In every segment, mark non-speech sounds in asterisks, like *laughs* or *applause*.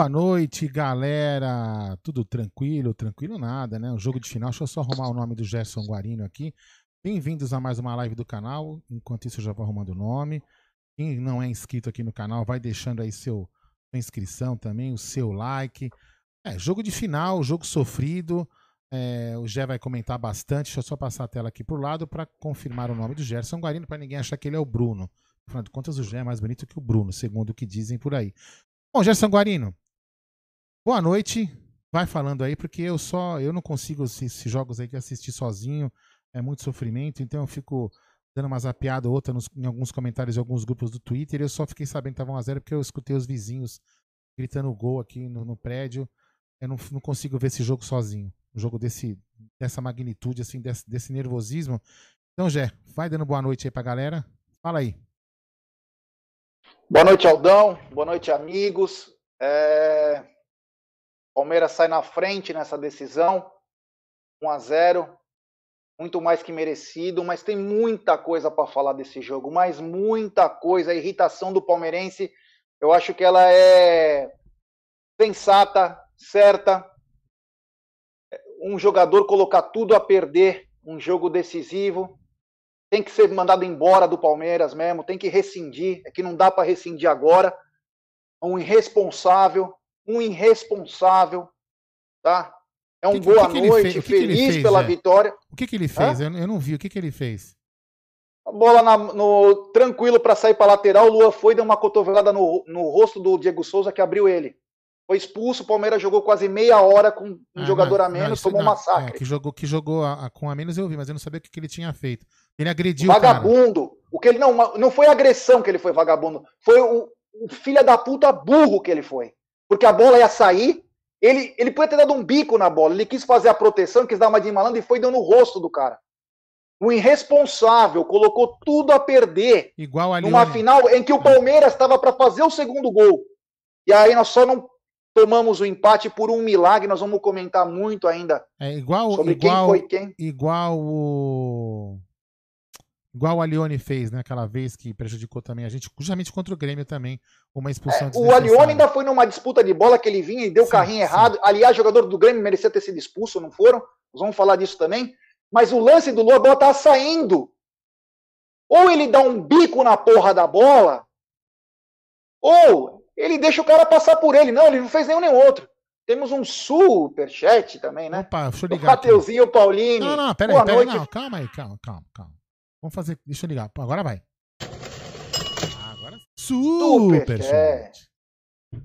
Boa noite, galera. Tudo tranquilo? Tranquilo nada, né? O jogo de final. Deixa eu só arrumar o nome do Gerson Guarino aqui. Bem-vindos a mais uma live do canal. Enquanto isso, eu já vou arrumando o nome. Quem não é inscrito aqui no canal, vai deixando aí seu, sua inscrição também, o seu like. É, jogo de final, jogo sofrido. É, o Gé vai comentar bastante. Deixa eu só passar a tela aqui pro lado para confirmar o nome do Gerson Guarino, para ninguém achar que ele é o Bruno. Afinal de contas, o Gé é mais bonito que o Bruno, segundo o que dizem por aí. Bom, Gerson Guarino, boa noite. Vai falando aí, porque eu só eu não consigo esses jogos aí que assistir sozinho, é muito sofrimento, então eu fico dando uma zapiada ou outra nos, em alguns comentários de alguns grupos do Twitter. Eu só fiquei sabendo que estavam a zero porque eu escutei os vizinhos gritando gol aqui no, no prédio. Eu não, não, consigo ver esse jogo sozinho. Um jogo desse, dessa magnitude, assim, desse, desse nervosismo. Então, Jé, vai dando boa noite aí pra galera. Fala aí. Boa noite, Aldão. Boa noite, amigos. É... Palmeiras sai na frente nessa decisão, 1 a 0, muito mais que merecido, mas tem muita coisa para falar desse jogo, mas muita coisa. A irritação do palmeirense, eu acho que ela é sensata, certa. Um jogador colocar tudo a perder, um jogo decisivo, tem que ser mandado embora do Palmeiras mesmo, tem que rescindir, é que não dá para rescindir agora. Um irresponsável, um irresponsável, tá? É um que, boa que noite, feliz fez, pela é? vitória. O que, que ele fez? Eu, eu, não vi, o que, que ele fez? A bola na, no, tranquilo para sair para lateral, o Lua foi, deu uma cotovelada no, no rosto do Diego Souza que abriu ele. Foi expulso, o Palmeiras jogou quase meia hora com um ah, jogador a menos, não, tomou não, um massacre. É, que jogou, que jogou a, a, com a menos eu vi, mas eu não sabia o que, que ele tinha feito. Ele agrediu vagabundo. o O que ele não, não foi agressão que ele foi vagabundo, foi o, o filho da puta burro que ele foi. Porque a bola ia sair, ele, ele podia ter dado um bico na bola, ele quis fazer a proteção, quis dar uma de malandro e foi dando no rosto do cara. O irresponsável colocou tudo a perder Igual ali numa final em que o Palmeiras estava para fazer o segundo gol. E aí nós só não tomamos o empate por um milagre, nós vamos comentar muito ainda é igual, sobre igual, quem foi quem. Igual o Igual o Alione fez, né? Aquela vez que prejudicou também a gente, justamente contra o Grêmio também, uma expulsão é, O Alione ainda foi numa disputa de bola que ele vinha e deu sim, carrinho sim. errado. Aliás, jogador do Grêmio merecia ter sido expulso, não foram? Nós vamos falar disso também. Mas o lance do Lua, a bola tava saindo. Ou ele dá um bico na porra da bola, ou ele deixa o cara passar por ele. Não, ele não fez nenhum nem outro. Temos um superchat também, né? Opa, deixa eu ligar. O Mateuzinho Paulini. Não, não, peraí, peraí, não, calma aí, calma, calma, calma. Vamos fazer. Deixa eu ligar. Agora vai. Agora. Super, chat.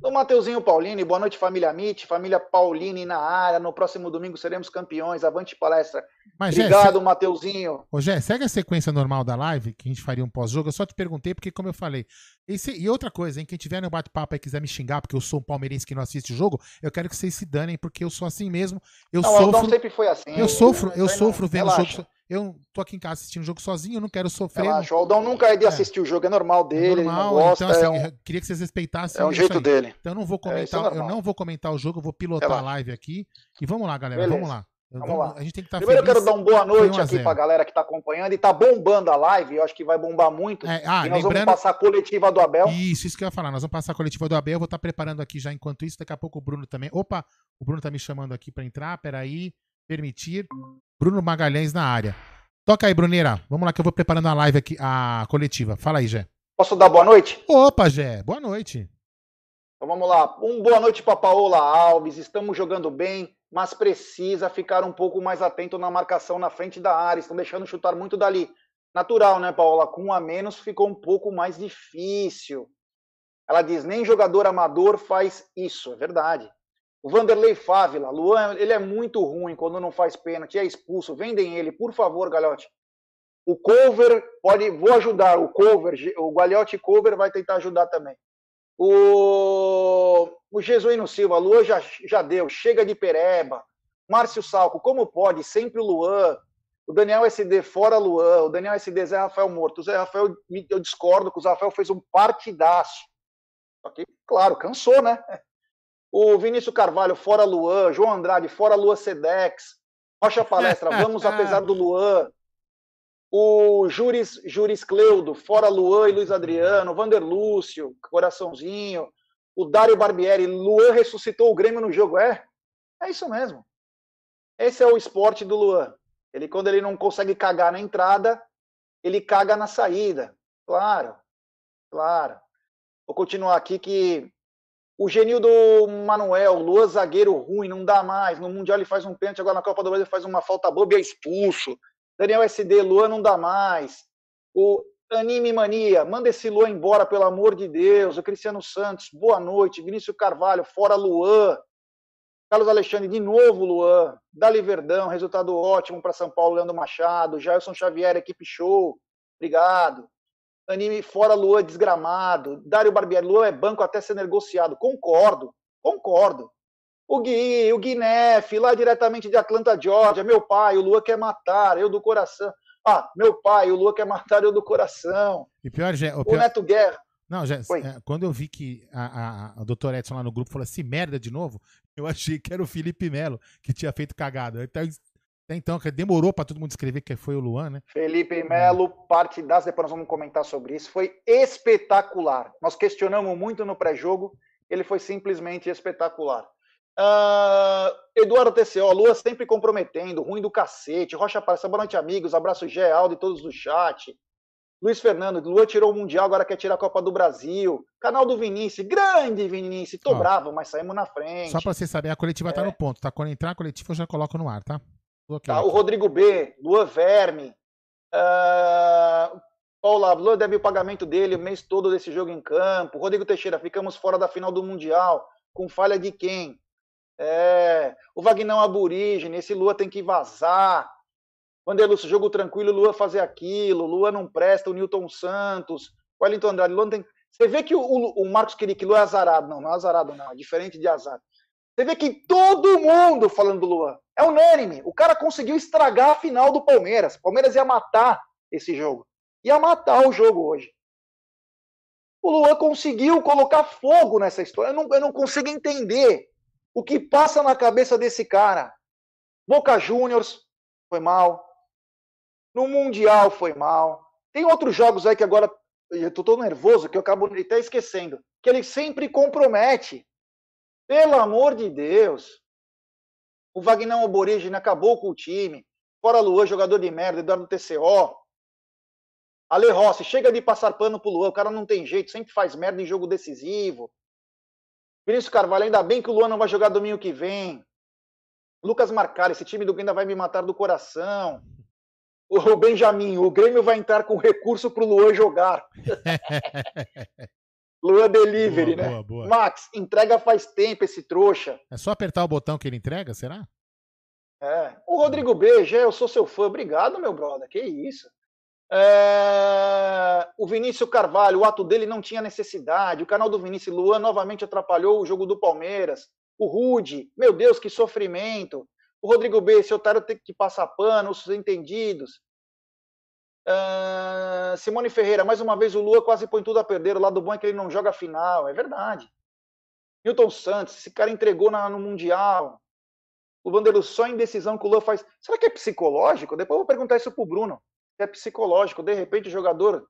Do Mateuzinho Paulini, boa noite, família Mit, família Paulini na área. No próximo domingo seremos campeões. Avante palestra. Mas, Obrigado, Gé, Mateuzinho. Ô, Gé, segue a sequência normal da live, que a gente faria um pós-jogo. Eu só te perguntei, porque, como eu falei. esse- e outra coisa, hein? Quem tiver no bate-papo e quiser me xingar, porque eu sou um palmeirense que não assiste o jogo, eu quero que vocês se danem, porque eu sou assim mesmo. Eu Não, o sofro. sempre foi assim. Eu sofro, eu sofro vendo relaxa, jogo. Eu tô aqui em casa assistindo o jogo sozinho, eu não quero sofrer. Relaxa. O Aldão nunca é de É. assistir o jogo, é normal é dele, normal, ele não gosta. então assim, é um, eu queria que vocês respeitassem é um jeito dele. Então eu não vou É, é comentar, eu normal. não vou comentar o jogo, eu vou pilotar a live aqui. E vamos lá, galera, Beleza. vamos lá. Eu- Vamos lá. A gente tem que estar Primeiro eu feliz. quero dar um boa noite a aqui zero. pra galera que tá acompanhando e tá bombando a live, eu acho que vai bombar muito. É, ah, e nós lembrando, vamos passar a coletiva do Abel. Isso, isso que eu ia falar. Nós vamos passar a coletiva do Abel. Eu vou estar preparando aqui já enquanto isso. Daqui a pouco o Bruno também. Opa, o Bruno tá me chamando aqui para entrar. Peraí. Permitir. Bruno Magalhães na área. Toca aí, Bruneira. Vamos lá que eu vou preparando a live aqui, a coletiva. Fala aí, Gé. Posso dar boa noite? Opa, Gé. Boa noite. Então vamos lá. Um boa noite para Paola Alves. Estamos jogando bem, mas precisa ficar um pouco mais atento na marcação na frente da área. Estão deixando chutar muito dali. Natural, né, Paola? Com um a menos ficou um pouco mais difícil. Ela diz: nem jogador amador faz isso. É verdade. O Vanderlei Fávila, Luan, ele é muito ruim quando não faz pênalti, é expulso. Vendem ele, por favor, Galhote. O cover pode, vou ajudar. O cover, o Galhote cover vai tentar ajudar também. O, o Jesuíno Silva, Luan já, já deu, chega de pereba. Márcio Salco, como pode? Sempre o Luan. O Daniel SD, fora Luan. O Daniel SD, Zé Rafael morto. O Zé Rafael, eu discordo que o Zé Rafael fez um partidaço. Só que, claro, cansou, né? O Vinícius Carvalho, fora Luan. João Andrade, fora Luan Sedex. Rocha Palestra, *laughs* vamos apesar do Luan. O Juris, Juris Cleudo, fora Luan e Luiz Adriano, Vander Lúcio, coraçãozinho, o Dário Barbieri, Luan ressuscitou o Grêmio no jogo. É, é isso mesmo. Esse é o esporte do Luan. Ele, quando ele não consegue cagar na entrada, ele caga na saída. Claro, claro. Vou continuar aqui que o Genildo Manuel, Luan zagueiro ruim, não dá mais. No Mundial ele faz um pênalti, agora na Copa do Brasil faz uma falta boba e é expulso. Daniel SD, Luan não dá mais. O Anime Mania, manda esse Luan embora, pelo amor de Deus. O Cristiano Santos, boa noite. Vinícius Carvalho, fora Luan. Carlos Alexandre, de novo Luan. Dali Verdão, resultado ótimo para São Paulo, Leandro Machado. Jailson Xavier, equipe show. Obrigado. Anime fora Luan, desgramado. Dário Barbieri, Luan é banco até ser negociado. Concordo, concordo. O Gui, o Guinef, lá diretamente de Atlanta, Georgia. Meu pai, o Lua quer matar, eu do coração. Ah, meu pai, o Lua quer matar, eu do coração. E pior, o O pior... Neto Guerra. Não, já, Oi. é, quando eu vi que a, a, a doutora Edson lá no grupo falou assim, merda de novo, eu achei que era o Felipe Melo que tinha feito cagada. Até, até então, que demorou pra todo mundo escrever que foi o Luan, né? Felipe Melo, parte das, depois nós vamos comentar sobre isso. Foi espetacular. Nós questionamos muito no pré-jogo, ele foi simplesmente espetacular. Uh, Eduardo TCO, Lua sempre comprometendo, ruim do cacete. Rocha Apareça, boa noite, amigos. Abraço, Gé, Aldo e todos do chat. Luiz Fernando, Lua tirou o Mundial, agora quer tirar a Copa do Brasil. Canal do Vinícius, grande Vinícius. Tô Ó. bravo, mas saímos na frente. Só pra vocês saberem, a coletiva tá no ponto, tá? Quando entrar a coletiva eu já coloco no ar, tá? Bloqueio Tá, o aqui. Rodrigo B, Lua Verme. Uh, Paula, Lua deve o pagamento dele o mês todo desse jogo em campo. Rodrigo Teixeira, ficamos fora da final do Mundial. Com falha de quem? É, o Vagnão Aborígene, esse Lua tem que vazar. Vanderlúcio, jogo tranquilo, Lua fazer aquilo. Lua não presta, o Newton Santos. O Wellington Andrade, Lua não tem. Você vê que o, o, o Marcos que Lua é azarado. Não, não é azarado, não. É diferente de azar. Você vê que todo mundo falando do Luan. É unânime. O cara conseguiu estragar a final do Palmeiras. O Palmeiras ia matar esse jogo. Ia matar o jogo hoje. O Luan conseguiu colocar fogo nessa história. Eu não, eu não consigo entender o que passa na cabeça desse cara. Boca Juniors foi mal. No Mundial foi mal. Tem outros jogos aí que agora eu tô todo nervoso que eu acabo até esquecendo. Que ele sempre compromete. Pelo amor de Deus. O Vagnão Aborígene acabou com o time. Fora Luan, jogador de merda, Eduardo TCO. Ale Rossi, chega de passar pano pro Luan. O cara não tem jeito, sempre faz merda em jogo decisivo. Vinícius Carvalho, ainda bem que o Luan não vai jogar domingo que vem. Lucas Marcari, esse time do Grêmio ainda vai me matar do coração. O Benjamin, o Grêmio vai entrar com recurso pro Luan jogar. *laughs* Luan Delivery, Boa, né? boa, boa. Max, entrega faz tempo esse trouxa. É só apertar o botão que ele entrega, será? É. O Rodrigo B, já eu sou seu fã. Obrigado, meu brother. Que isso. É, O Vinícius Carvalho, o ato dele não tinha necessidade. O canal do Vinícius Luan novamente atrapalhou o jogo do Palmeiras. O Rude, meu Deus, que sofrimento. O Rodrigo B, esse otário tem que passar pano, os entendidos. É, Simone Ferreira, mais uma vez o Lua quase põe tudo a perder. O lado bom é que ele não joga final. É verdade. Milton Santos, esse cara entregou na- no Mundial. O Vanderlei só em decisão que o Lua faz. Será que é psicológico? Depois eu vou perguntar isso pro Bruno. É psicológico. De repente o jogador.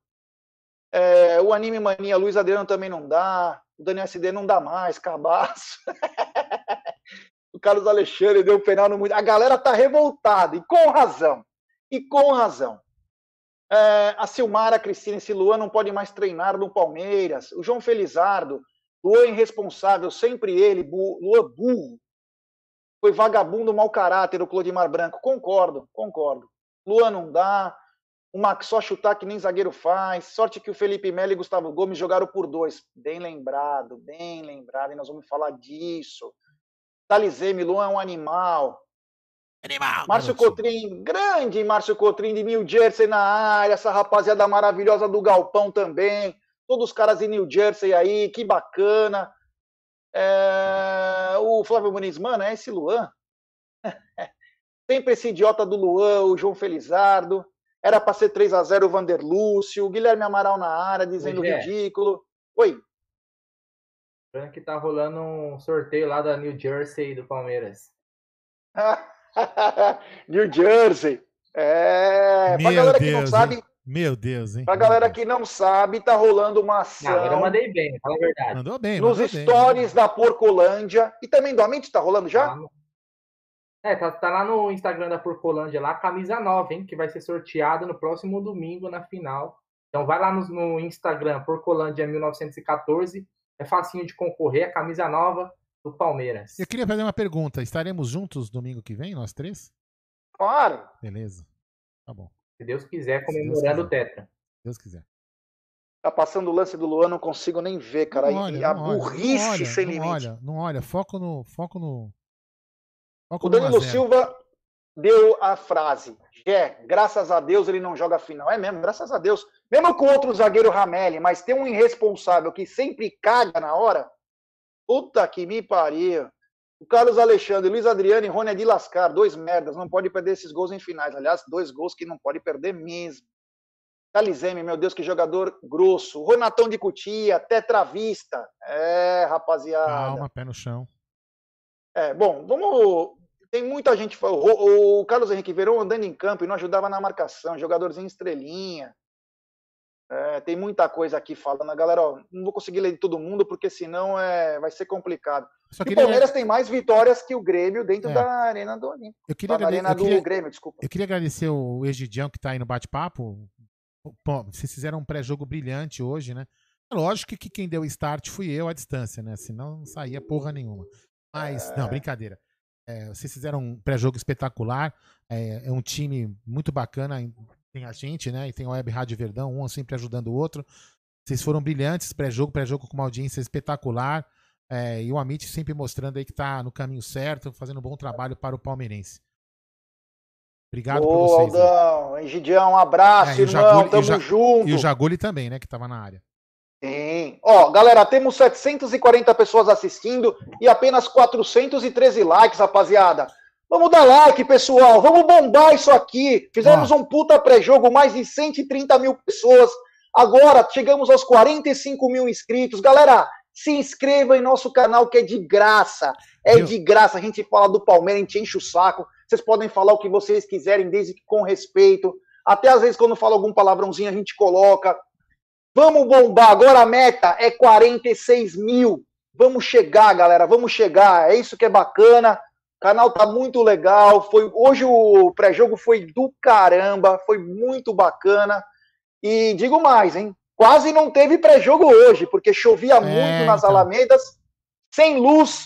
é, o Anime Mania, Luiz Adriano também não dá. O Daniel SD não dá mais. *laughs* Cabaço. o Carlos Alexandre deu um penal no Mundial. A galera tá revoltada. E com razão. E com razão. É, a Silmara Cristina, esse Luan não pode mais treinar no Palmeiras. O João Felizardo, Luan irresponsável, sempre ele, bu, Luan burro. Foi vagabundo, mau caráter, o Clodimar Branco. Concordo, concordo. Luan não dá. O Max só chutar que nem zagueiro faz. Sorte que o Felipe Melo e Gustavo Gomes jogaram por dois. Bem lembrado, bem lembrado. E nós vamos falar disso. Talizeme, Luan é um animal. Animal! Márcio. Cotrim, grande Márcio Cotrim de New Jersey na área, essa rapaziada maravilhosa do Galpão também, todos os caras de New Jersey aí, que bacana. É, o Flávio Muniz, mano, é esse Luan? *laughs* Sempre esse idiota do Luan, o João Felizardo. Era para ser 3 a 0 o Vander Lúcio, o Guilherme Amaral na área dizendo Gé. ridículo. Oi. Lembrando que tá rolando um sorteio lá da New Jersey do Palmeiras. *laughs* *laughs* New Jersey. É, pra Meu galera que Deus, não hein? sabe, Meu Deus, hein? Pra galera que não sabe, tá rolando uma Ah, agora eu ação mandei bem, fala a verdade. Mandou bem, nos mandou bem. stories da Porcolândia e também do Amit, tá rolando já? É, tá, tá lá no Instagram da Porcolândia lá, camisa nova, hein? Que vai ser sorteado no próximo domingo na final. Então vai lá no, no Instagram, Porcolândia 1914. É facinho de concorrer, a camisa nova do Palmeiras. Eu queria fazer uma pergunta. Estaremos juntos domingo que vem, nós três? Claro. Beleza. Tá bom. Se Deus quiser, comemorando o. Tetra. Se Deus quiser. Tá passando o lance do Luan, não consigo nem ver, cara. Não e olha, a não olha, burrice não olha, sem não limite. olha, não olha. Foco no. Foco no. Foco O Danilo 1 a 0. Silva deu a frase: Gé, graças a Deus ele não joga a final. É mesmo, graças a Deus. Mesmo com outro zagueiro Ramelli, mas tem um irresponsável que sempre caga na hora. Puta que me pariu. O Carlos Alexandre, Luiz Adriano e Rony é de lascar. Dois merdas. Não pode perder esses gols em finais. Aliás, dois gols que não pode perder mesmo. Talizeme, meu Deus, que jogador grosso. Ronatão de Cutia, tetravista. É, rapaziada. Calma, pé no chão. É, bom, vamos. Tem muita gente. O, o Carlos Henrique Verão andando em campo e não ajudava na marcação, jogadorzinho estrelinha. É, tem muita coisa aqui falando. Galera, ó, não vou conseguir ler de todo mundo, porque senão é, vai ser complicado. Só E o queria, Palmeiras tem mais vitórias que o Grêmio dentro É. da Arena do Olímpico. eu queria, agrade- eu queria- Grêmio, desculpa. eu queria agradecer o Egidião que tá aí no bate-papo. Vocês fizeram um pré-jogo brilhante hoje, né? Lógico que quem deu o start fui eu à distância, né? Senão não saía porra nenhuma. Mas, É. não, brincadeira. É, vocês fizeram um pré-jogo espetacular. É, é um time muito bacana. Tem a gente, né? E tem o Web Rádio Verdão, um sempre ajudando o outro. Vocês foram brilhantes, pré-jogo, pré-jogo com uma audiência espetacular. É, e o Amit sempre mostrando aí que tá no caminho certo, fazendo um bom trabalho para o palmeirense. Obrigado por Ô, vocês. Aldão, Egidião, um abraço, É, irmão. Jaguli- Tamo Ja- junto. E o Jaguli também, né? Que tava na área. Sim. Ó, galera, temos 740 pessoas assistindo e apenas 413 likes, rapaziada. Vamos dar like, pessoal. Vamos bombar isso aqui. Fizemos um puta pré-jogo, mais de 130 mil pessoas. Agora chegamos aos 45 mil inscritos. Galera, se inscreva em nosso canal que é de graça. É Viu? de graça. A gente fala do Palmeiras, a gente enche o saco. Vocês podem falar o que vocês quiserem, desde que com respeito. Até às vezes, quando fala algum palavrãozinho, a gente coloca. Vamos bombar. Agora a meta é 46 mil. Vamos chegar, galera. Vamos chegar. É isso que é bacana. O canal tá muito legal. Foi hoje o pré-jogo foi do caramba. Foi muito bacana. E digo mais, hein? Quase não teve pré-jogo hoje, porque chovia muito nas então. Alamedas, sem luz.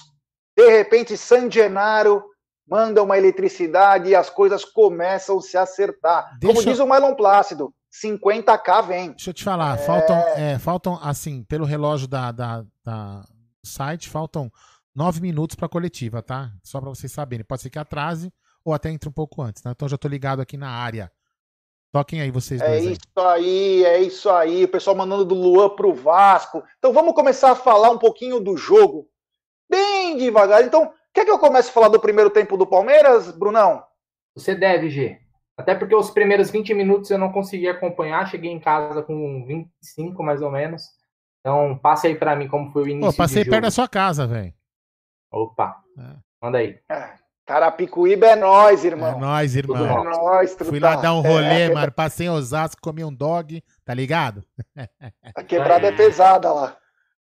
De repente, San Genaro manda uma eletricidade e as coisas começam a se acertar. Deixa Como eu- diz o Marlon Plácido, 50k vem. Deixa eu te falar, faltam, é, faltam, assim, pelo relógio da, da, da site, faltam nove minutos pra coletiva, tá? Só pra vocês saberem. Pode ser que atrase ou até entre um pouco antes, tá? Então já tô ligado aqui na área. Toquem aí vocês É dois aí. isso aí, é isso aí. O pessoal mandando do Luan pro Vasco. Então vamos começar a falar um pouquinho do jogo. Bem devagar. Então, quer que eu comece a falar do primeiro tempo do Palmeiras, Brunão? Você deve, G. Até porque os primeiros 20 minutos eu não consegui acompanhar. Cheguei em casa com 25, mais ou menos. Então, passe aí pra mim como foi o início Pô, passei perto da sua casa, velho. Opa, É. manda aí. Carapicuíba é nós, É irmão. nóis, Tudo É irmão. bom. nóis, truta. Fui lá dar um rolê, É, mano. Passei em Osasco, comi um dog, tá ligado? *laughs* A quebrada é pesada lá.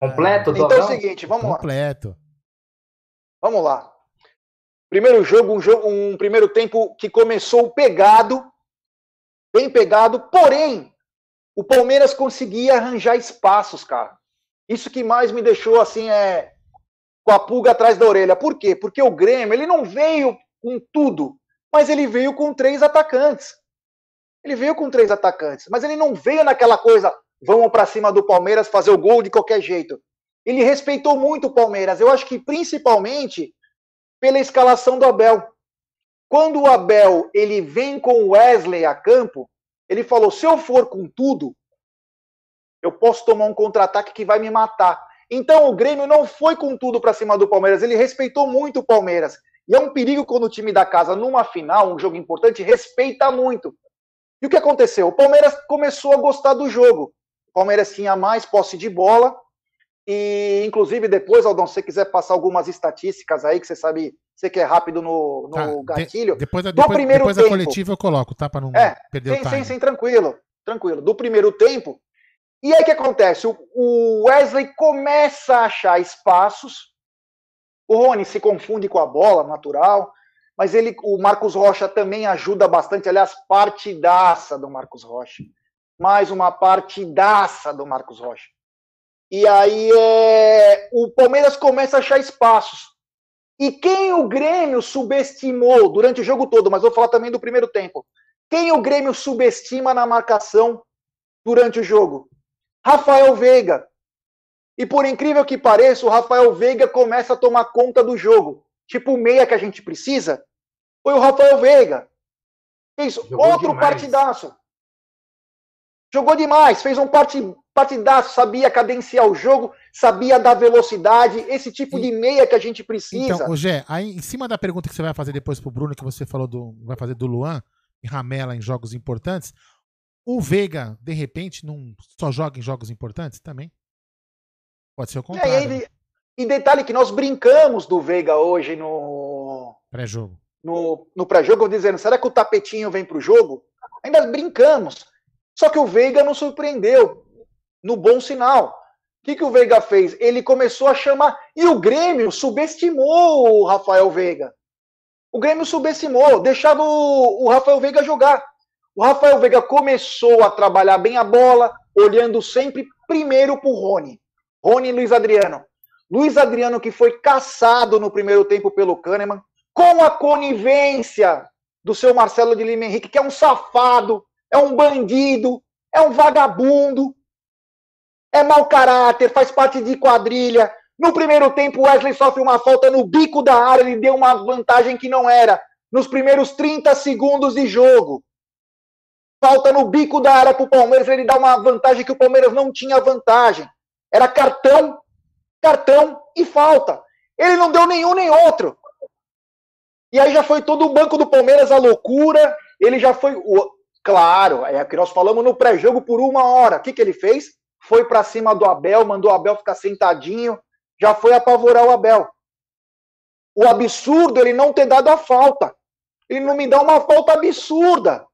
Completo, Então é o seguinte, vamos lá. Completo. Vamos lá. Primeiro jogo, um, jogo, um primeiro tempo que começou pegado, bem pegado, porém, o Palmeiras conseguia arranjar espaços, cara. Isso que mais me deixou assim é com a pulga atrás da orelha. Por quê? Porque o Grêmio, ele não veio com tudo, mas ele veio com três atacantes. Ele veio com três atacantes, mas ele não veio naquela coisa, vamos para cima do Palmeiras fazer o gol de qualquer jeito. Ele respeitou muito o Palmeiras. Eu acho que principalmente pela escalação do Abel. Quando o Abel ele vem com o Wesley a campo, ele falou: se eu for com tudo, eu posso tomar um contra-ataque que vai me matar. Então o Grêmio não foi com tudo para cima do Palmeiras, ele respeitou muito o Palmeiras. E é um perigo quando o time da casa, numa final, um jogo importante, respeita muito. E o que aconteceu? O Palmeiras começou a gostar do jogo. O Palmeiras tinha mais posse de bola. E, inclusive, depois, Aldão, se você quiser passar algumas estatísticas aí, que você sabe, você que é rápido no, no Tá, de- gatilho. Depois, da- Do depois, primeiro depois da tempo. coletiva eu coloco, tá? Pra não É, perder Sim, o sim, time. sim, tranquilo. Tranquilo. Do primeiro tempo. E aí o que acontece? O- Wesley começa a achar espaços. O Rony se confunde com a bola, natural. Mas ele, o Marcos Rocha também ajuda bastante. Aliás, partidaça do Marcos Rocha. Mais uma partidaça do Marcos Rocha. E aí é, o Palmeiras começa a achar espaços. E quem o Grêmio subestimou durante o jogo todo, mas vou falar também do primeiro tempo. Quem o Grêmio subestima na marcação durante o jogo? Rafael Veiga. E por incrível que pareça, o Rafael Veiga começa a tomar conta do jogo. Tipo o meia que a gente precisa, foi o Rafael Veiga. Isso, Jogou outro demais. partidaço. Jogou demais, fez um parti- partidaço, sabia cadenciar o jogo, sabia dar velocidade, esse tipo de meia que a gente precisa. Então, Gé, aí em cima da pergunta que você vai fazer depois pro Bruno, que você falou do. Vai fazer do Luan e Ramela em jogos importantes, o Veiga, de repente, não só joga em jogos importantes também? Pode ser o E, contrário. aí, ele- e detalhe que nós brincamos do Veiga hoje no, Pré-jogo. no, no pré-jogo, dizendo, será que o tapetinho vem para o jogo? Ainda brincamos. Só que o Veiga não surpreendeu, no bom sinal. O que, que o Veiga fez? Ele começou a chamar, e o Grêmio subestimou o Rafael Veiga. O Grêmio subestimou, deixava o, o Rafael Veiga jogar. O Rafael Veiga começou a trabalhar bem a bola, olhando sempre primeiro para o Rony. Rony e Luiz Adriano. Luiz Adriano que foi caçado no primeiro tempo pelo Kahneman, com a conivência do seu Marcelo de Lima Henrique, que é um safado, é um bandido, é um vagabundo, é mau caráter, faz parte de quadrilha. No primeiro tempo, Wesley sofre uma falta no bico da área, ele deu uma vantagem que não era. Nos primeiros 30 segundos de jogo. Falta no bico da área para o Palmeiras, ele dá uma vantagem que o Palmeiras não tinha vantagem. Era cartão, cartão e falta. Ele não deu nenhum nem outro. E aí já foi todo o banco do Palmeiras a loucura. Ele já foi. o- Claro, é que nós falamos no pré-jogo por uma hora. O que, que ele fez? Foi para cima do Abel, mandou o Abel ficar sentadinho, já foi apavorar o Abel. O absurdo é ele não ter dado a falta. Ele não me dá uma falta absurda.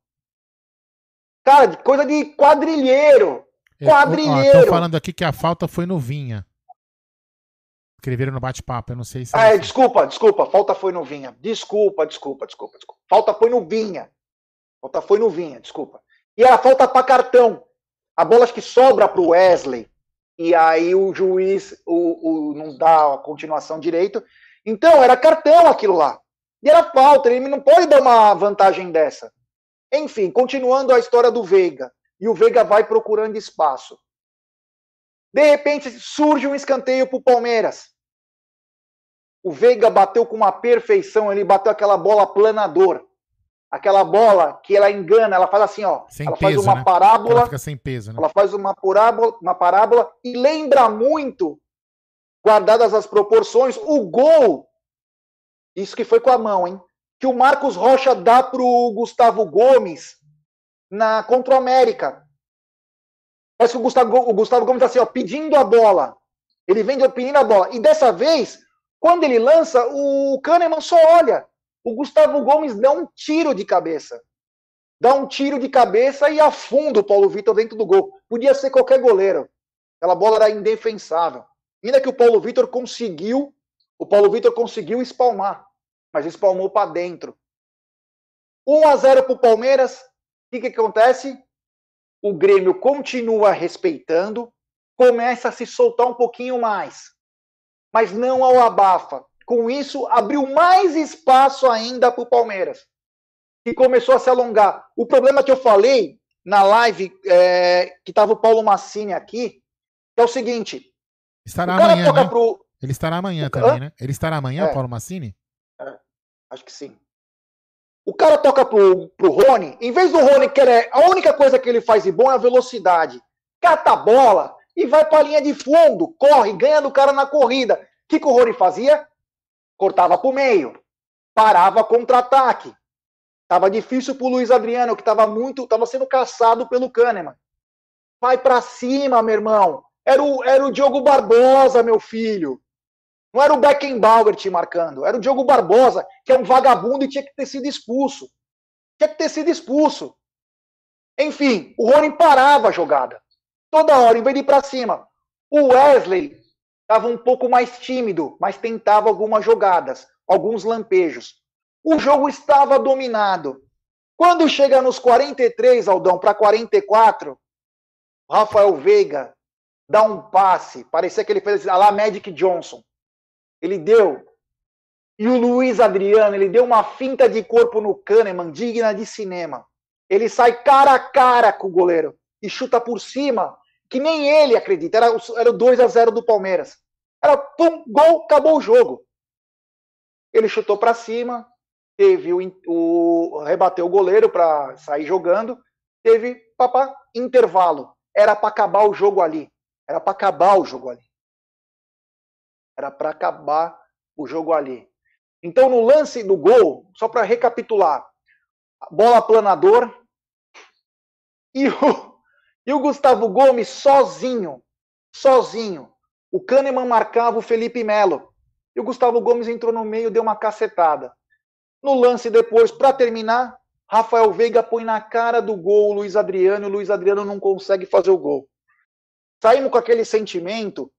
Cara, coisa de quadrilheiro. É, Quadrilheiro. Estão falando aqui que a falta foi no Vinha. Escreveram no bate-papo, eu não sei se. Ah, é, desculpa, desculpa. Falta foi no Vinha. Desculpa, desculpa, desculpa, desculpa. Falta foi no Vinha. Falta foi no Vinha, desculpa. E era falta para cartão. A bola acho que sobra para o Wesley. E aí o juiz o, o- não dá a continuação direito. Então, era cartão aquilo lá. E era falta, ele não pode dar uma vantagem dessa. Enfim, continuando a história do Veiga. E o Veiga vai procurando espaço. De repente surge um escanteio para o Palmeiras. O Veiga bateu com uma perfeição, ele bateu aquela bola planador. Aquela bola que ela engana, ela faz assim, ó. Sem ela peso, faz uma né? parábola. Ela fica sem peso, né? Ela faz uma parábola, uma parábola e lembra muito, guardadas as proporções, o gol. Isso que foi com a mão, hein? Que o Marcos Rocha dá pro Gustavo Gomes na contra o América. Parece que o Gustavo, o Gustavo Gomes tá assim, ó, pedindo a bola. Ele vem pedindo a bola. E dessa vez, quando ele lança, o Kahneman só olha. O Gustavo Gomes dá um tiro de cabeça. Dá um tiro de cabeça e afunda o Paulo Vitor dentro do gol. Podia ser qualquer goleiro. Aquela bola era indefensável. Ainda que o Paulo Vitor conseguiu, o Paulo Vitor conseguiu espalmar, mas espalmou para dentro. 1 a 0 para o Palmeiras. O que, que acontece? O Grêmio continua respeitando, começa a se soltar um pouquinho mais, mas não ao abafa. Com isso, abriu mais espaço ainda para o Palmeiras, que começou a se alongar. O problema que eu falei na live, é, que estava o Paulo Massini aqui, é o seguinte: Estará o cara amanhã, toca né? pro. Ele estará amanhã O- também, né? Ele estará amanhã, É. Paulo Massini? Acho que sim. O cara toca pro, pro Rony, em vez do Rony, que é, a única coisa que ele faz de bom é a velocidade. Cata a bola e vai pra linha de fundo, corre, ganha do cara na corrida. O que, que o Rony fazia? Cortava pro meio, parava contra-ataque. Tava difícil pro Luiz Adriano, que tava muito, tava sendo caçado pelo Kahneman. Vai pra cima, meu irmão. Era o, era o Diogo Barbosa, meu filho. Não era o Beckenbauer te marcando, era o Diogo Barbosa, que é um vagabundo e tinha que ter sido expulso. Tinha que ter sido expulso. Enfim, o Rony parava a jogada. Toda hora, em vez de ir pra cima. O Wesley estava um pouco mais tímido, mas tentava algumas jogadas, alguns lampejos. O jogo estava dominado. Quando chega nos 43, Aldão, para 44, Rafael Veiga dá um passe, parecia que ele fez a lá Magic Johnson. Ele deu. E o Luiz Adriano, ele deu uma finta de corpo no Kahneman, digna de cinema. Ele sai cara a cara com o goleiro e chuta por cima, que nem ele acredita. Era, o- era o 2 a 0 do Palmeiras. Era pum, gol, acabou o jogo. Ele chutou para cima, teve o, o rebateu o goleiro para sair jogando, teve papá, intervalo. Era para acabar o jogo ali. Era para acabar o jogo ali. Era para acabar o jogo ali. Então, no lance do gol, só para recapitular, bola planador e o, e o Gustavo Gomes sozinho, sozinho. O Kahneman marcava o Felipe Melo. E o Gustavo Gomes entrou no meio, deu uma cacetada. No lance depois, para terminar, Rafael Veiga põe na cara do gol o Luiz Adriano e o Luiz Adriano não consegue fazer o gol. Saímos com aquele sentimento,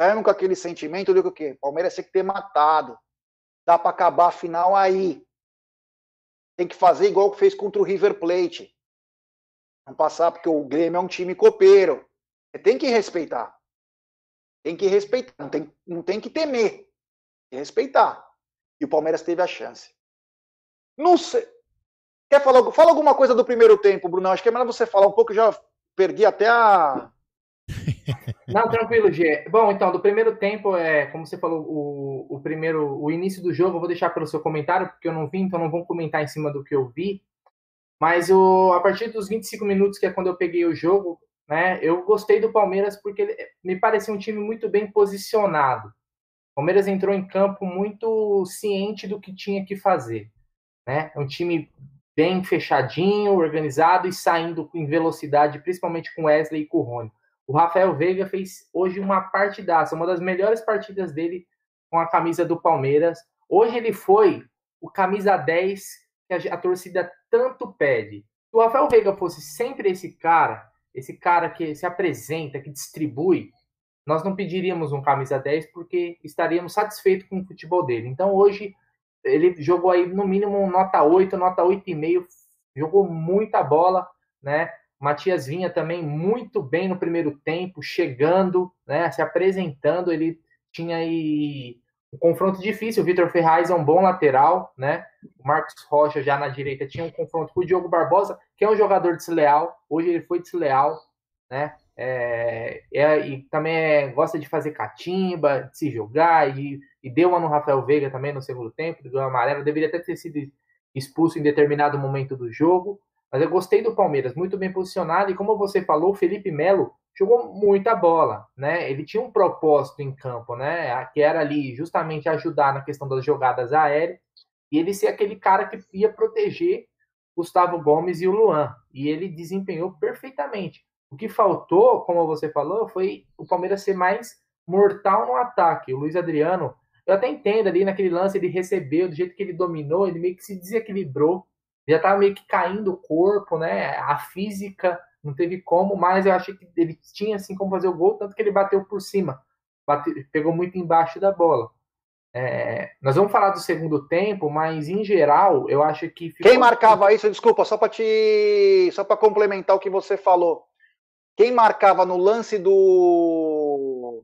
saímos com aquele sentimento de que o quê? Palmeiras tem que ter matado. Dá para acabar a final aí. Tem que fazer igual que fez contra o River Plate. Não passar, porque o Grêmio é um time copeiro. Você tem que respeitar. Tem que respeitar. Não tem, não tem que temer. Tem que respeitar. E o Palmeiras teve a chance. Não sei. Quer falar? Fala alguma coisa do primeiro tempo, Bruno. Acho que é melhor você falar um pouco. Já perdi até a. *laughs* Não, tranquilo, Gê. Bom, então, do primeiro tempo, é, como você falou, o, o primeiro, o início do jogo, eu vou deixar pelo seu comentário, porque eu não vi, então não vou comentar em cima do que eu vi. Mas o, a partir dos 25 minutos, que é quando eu peguei o jogo, né, eu gostei do Palmeiras porque ele, me parecia um time muito bem posicionado. O Palmeiras entrou em campo muito ciente do que tinha que fazer. Né? É um time bem fechadinho, organizado e saindo em velocidade, principalmente com Wesley e com o Rony. O Rafael Veiga fez hoje uma partidaça, uma das melhores partidas dele com a camisa do Palmeiras. Hoje ele foi o camisa 10 que a, torcida tanto pede. Se o Rafael Veiga fosse sempre esse cara, esse cara que se apresenta, que distribui, nós não pediríamos um camisa 10 porque estaríamos satisfeitos com o futebol dele. Então hoje ele jogou aí no mínimo nota 8, nota 8,5, jogou muita bola, né? Matias Vinha também muito bem no primeiro tempo, chegando, né, se apresentando. Ele tinha aí um confronto difícil. O Vitor Ferraz é um bom lateral, né? O Marcos Rocha já na direita tinha um confronto com o Diogo Barbosa, que é um jogador desleal. Hoje ele foi desleal, né? É, é, e também é, gosta de fazer catimba, de se jogar, e, e deu uma no Rafael Veiga também no segundo tempo, deu amarelo, deveria até ter sido expulso em determinado momento do jogo. Mas eu gostei do Palmeiras, muito bem posicionado, e como você falou, o Felipe Melo jogou muita bola, né? Ele tinha um propósito em campo, né? Que era ali justamente ajudar na questão das jogadas aéreas e ele ser aquele cara que ia proteger Gustavo Gomes e o Luan. E ele desempenhou perfeitamente. O que faltou, como você falou, foi o Palmeiras ser mais mortal no ataque. O Luiz Adriano, eu até entendo ali naquele lance, ele recebeu, do jeito que ele dominou, ele meio que se desequilibrou, já estava meio que caindo o corpo, né? A física não teve como, mas eu achei que ele tinha assim como fazer o gol, tanto que ele bateu por cima, bateu, pegou muito embaixo da bola. É, nós vamos falar do segundo tempo, mas em geral eu acho que ficou... quem marcava isso, desculpa, só para te, só para complementar o que você falou, quem marcava no lance do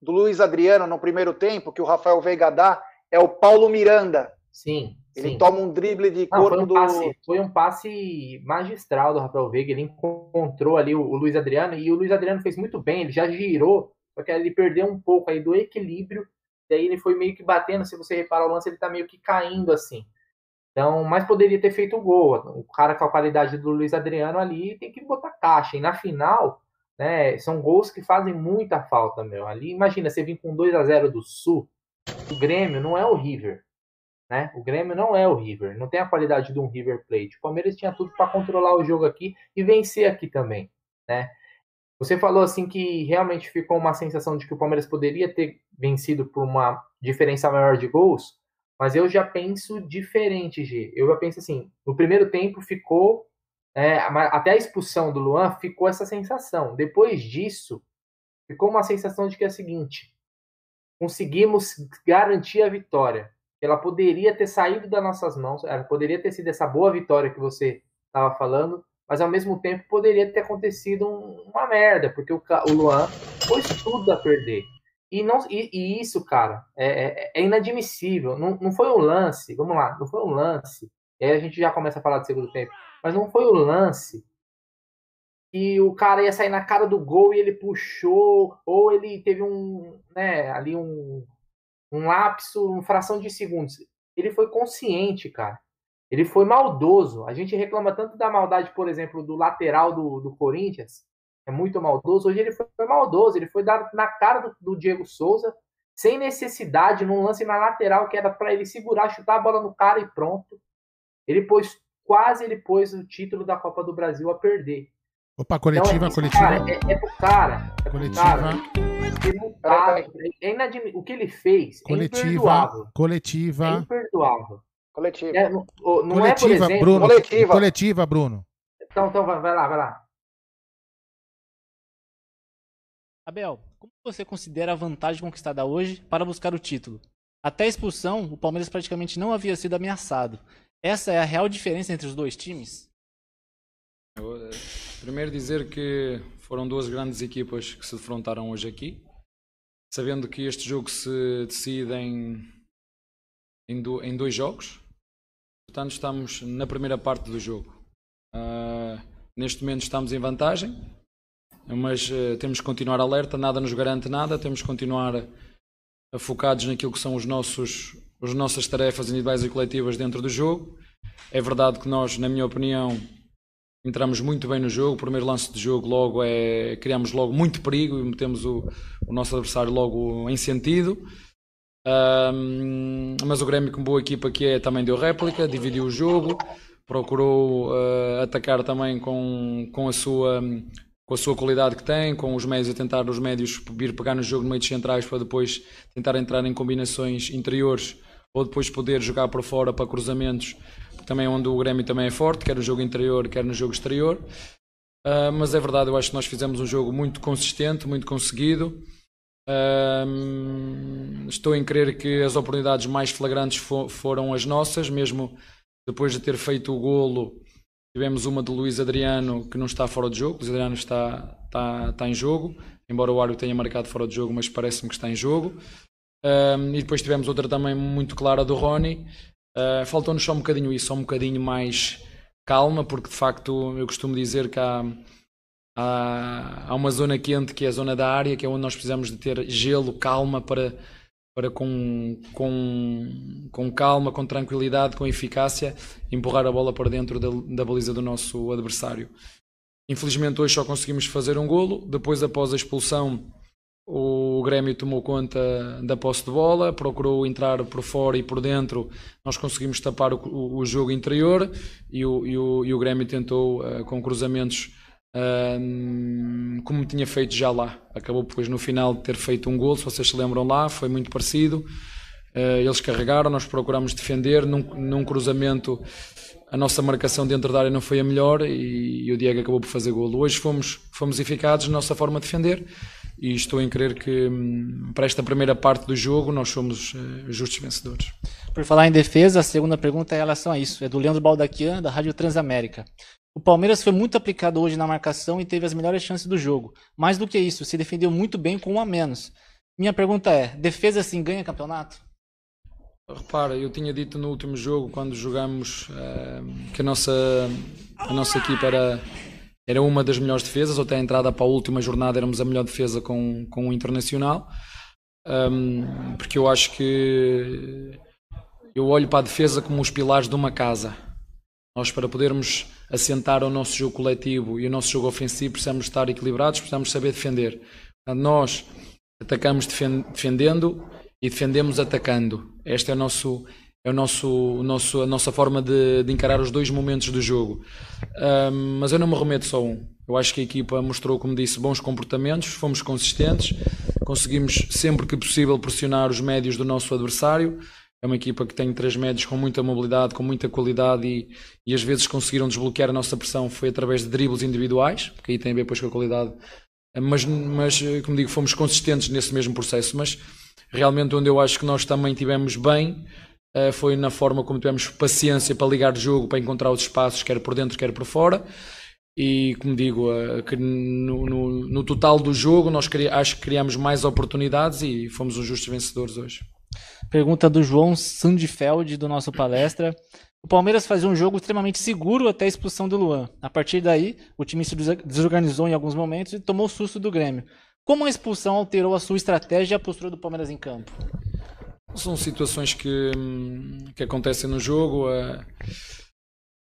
do Luiz Adriano no primeiro tempo, que o Rafael Veiga dá, é o Paulo Miranda. Sim. Ele sim. toma um drible de corpo foi um do. Passe, foi um passe magistral do Rafael Veiga. Ele encontrou ali o, o, Luiz Adriano e o Luiz Adriano fez muito bem. Ele já girou, só que ele perdeu um pouco aí do equilíbrio. Daí ele foi meio que batendo. Se você reparar o lance, ele tá meio que caindo assim. Então, mas poderia ter feito o gol. O cara com a qualidade do Luiz Adriano ali tem que botar caixa. E na final, né, são gols que fazem muita falta, meu. Ali, imagina, você vir com 2 a 0 do Sul. O Grêmio não é o River. Né? O Grêmio não é o River, não tem a qualidade de um River Plate. O Palmeiras tinha tudo para controlar o jogo aqui e vencer aqui também. Né? Você falou assim que realmente ficou uma sensação de que o Palmeiras poderia ter vencido por uma diferença maior de gols, mas eu já penso diferente, G. Eu já penso assim: no primeiro tempo ficou. É, até a expulsão do Luan ficou essa sensação. Depois disso, ficou uma sensação de que é a seguinte: conseguimos garantir a vitória ela poderia ter saído das nossas mãos, ela poderia ter sido essa boa vitória que você estava falando, mas ao mesmo tempo poderia ter acontecido uma merda, porque o, o Luan pôs tudo a perder. E, não, e, e isso, cara, é, é, é, inadmissível. Não, não foi um lance, vamos lá, não foi um lance. Aí a gente já começa a falar do segundo tempo, mas não foi o um lance que o cara ia sair na cara do gol e ele puxou, ou ele teve um, né, ali um, um lapso, uma fração de segundos. Ele foi consciente, cara. Ele foi maldoso. A gente reclama tanto da maldade, por exemplo, do lateral do, do Corinthians, é muito maldoso. Hoje ele foi, foi maldoso, ele foi dar na cara do, do, Diego Souza, sem necessidade, num lance na lateral que era para ele segurar, chutar a bola no cara e pronto. Ele pôs, quase ele pôs o título da Copa do Brasil a perder. Opa, coletiva, então, coletiva. Cara, é, é pro cara. É coletiva. Pro cara. Tá, é. O que ele fez coletiva, é imperdoável. Coletiva. É imperdoável. Coletiva. É, não, não coletiva, é, por exemplo... Bruno. Coletiva. Coletiva, Bruno. Então, então vai, vai lá, vai lá. Abel, como você considera a vantagem conquistada hoje para buscar o título? Até a expulsão, o Palmeiras praticamente não havia sido ameaçado. Essa é a real diferença entre os dois times? Eu, primeiro dizer que foram duas grandes equipas que se defrontaram hoje aqui, sabendo que este jogo se decide em, em, do, em dois jogos. Portanto, estamos na primeira parte do jogo. Uh, neste momento estamos em vantagem, mas uh, temos que continuar alerta, nada nos garante nada, temos que continuar uh, focados naquilo que são os nossos, as nossas tarefas individuais e coletivas dentro do jogo. É verdade que nós, na minha opinião, entramos muito bem no jogo. O primeiro lance de jogo logo é criamos logo muito perigo e metemos o, o nosso adversário logo em sentido. Um, mas o Grêmio, com boa equipa que é, também deu réplica, dividiu o jogo, procurou uh, atacar também com, com, a sua, com a sua qualidade que tem, com os médios a tentar os médios vir pegar no jogo no meio de centrais para depois tentar entrar em combinações interiores ou depois poder jogar para fora para cruzamentos também onde o Grêmio também é forte, quer no jogo interior, quer no jogo exterior. Uh, mas é verdade, eu acho que nós fizemos um jogo muito consistente, muito conseguido. Uh, estou em crer que as oportunidades mais flagrantes fo foram as nossas, mesmo depois de ter feito o golo. Tivemos uma de Luís Adriano que não está fora de jogo. Luís Adriano está, está, está em jogo, embora o árbitro tenha marcado fora de jogo, mas parece-me que está em jogo. Um, e depois tivemos outra também muito clara do Rony. Uh, Faltou-nos só um bocadinho isso, só um bocadinho mais calma, porque de facto eu costumo dizer que há, há, há, uma zona quente que é a zona da área, que é onde nós precisamos de ter gelo, calma para, para com, com, com calma, com tranquilidade, com eficácia, empurrar a bola para dentro da, da baliza do nosso adversário. Infelizmente hoje só conseguimos fazer um golo, depois após a expulsão o Grêmio tomou conta da posse de bola, procurou entrar por fora e por dentro. Nós conseguimos tapar o, o jogo interior e o, e o, e o Grêmio tentou uh, com cruzamentos uh, como tinha feito já lá. Acabou depois no final de ter feito um gol, se vocês se lembram lá, foi muito parecido. Uh, eles carregaram, nós procuramos defender num, num, cruzamento. A nossa marcação dentro da área não foi a melhor e, e o Diego acabou por fazer golo. Hoje fomos, fomos eficazes na nossa forma de defender e estou em crer que hum, para esta primeira parte do jogo nós somos uh, justos vencedores. Por falar em defesa, a segunda pergunta é em relação a isso. É do Leandro Baldaquian, da Rádio Transamérica. O Palmeiras foi muito aplicado hoje na marcação e teve as melhores chances do jogo. Mais do que isso, se defendeu muito bem com um a menos. Minha pergunta é: defesa assim ganha campeonato? Repara, eu tinha dito no último jogo, quando jogamos, uh, que a nossa, a nossa equipa era era uma das melhores defesas, até a entrada para a última jornada éramos a melhor defesa com, com o Internacional, um, porque eu acho que eu olho para a defesa como os pilares de uma casa. Nós, para podermos assentar o nosso jogo coletivo e o nosso jogo ofensivo, precisamos estar equilibrados, precisamos saber defender. Nós atacamos defendendo e defendemos atacando. Este é o nosso, é o nosso, o nosso, a nossa forma de, de encarar os dois momentos do jogo. Um, mas eu não me remeto só a um. Eu acho que a equipa mostrou, como disse, bons comportamentos, fomos consistentes, conseguimos sempre que possível pressionar os médios do nosso adversário. É uma equipa que tem três médios com muita mobilidade, com muita qualidade e, e às vezes conseguiram desbloquear a nossa pressão foi através de dribles individuais, que aí tem a ver depois com a qualidade. Mas, mas, como digo, fomos consistentes nesse mesmo processo. Mas realmente onde eu acho que nós também tivemos bem uh, foi na forma como tivemos paciência para ligar o jogo, para encontrar os espaços, quer por dentro, quer por fora. E como digo, uh, que no, no, no, total do jogo nós acho que criamos mais oportunidades e fomos os justos vencedores hoje. Pergunta do João Sandfeld do nosso palestra. O Palmeiras fazia um jogo extremamente seguro até a expulsão do Luan. A partir daí, o time se desorganizou em alguns momentos e tomou susto do Grêmio. Como a expulsão alterou a sua estratégia e a postura do Palmeiras em campo? São situações que, que acontecem no jogo. Eh,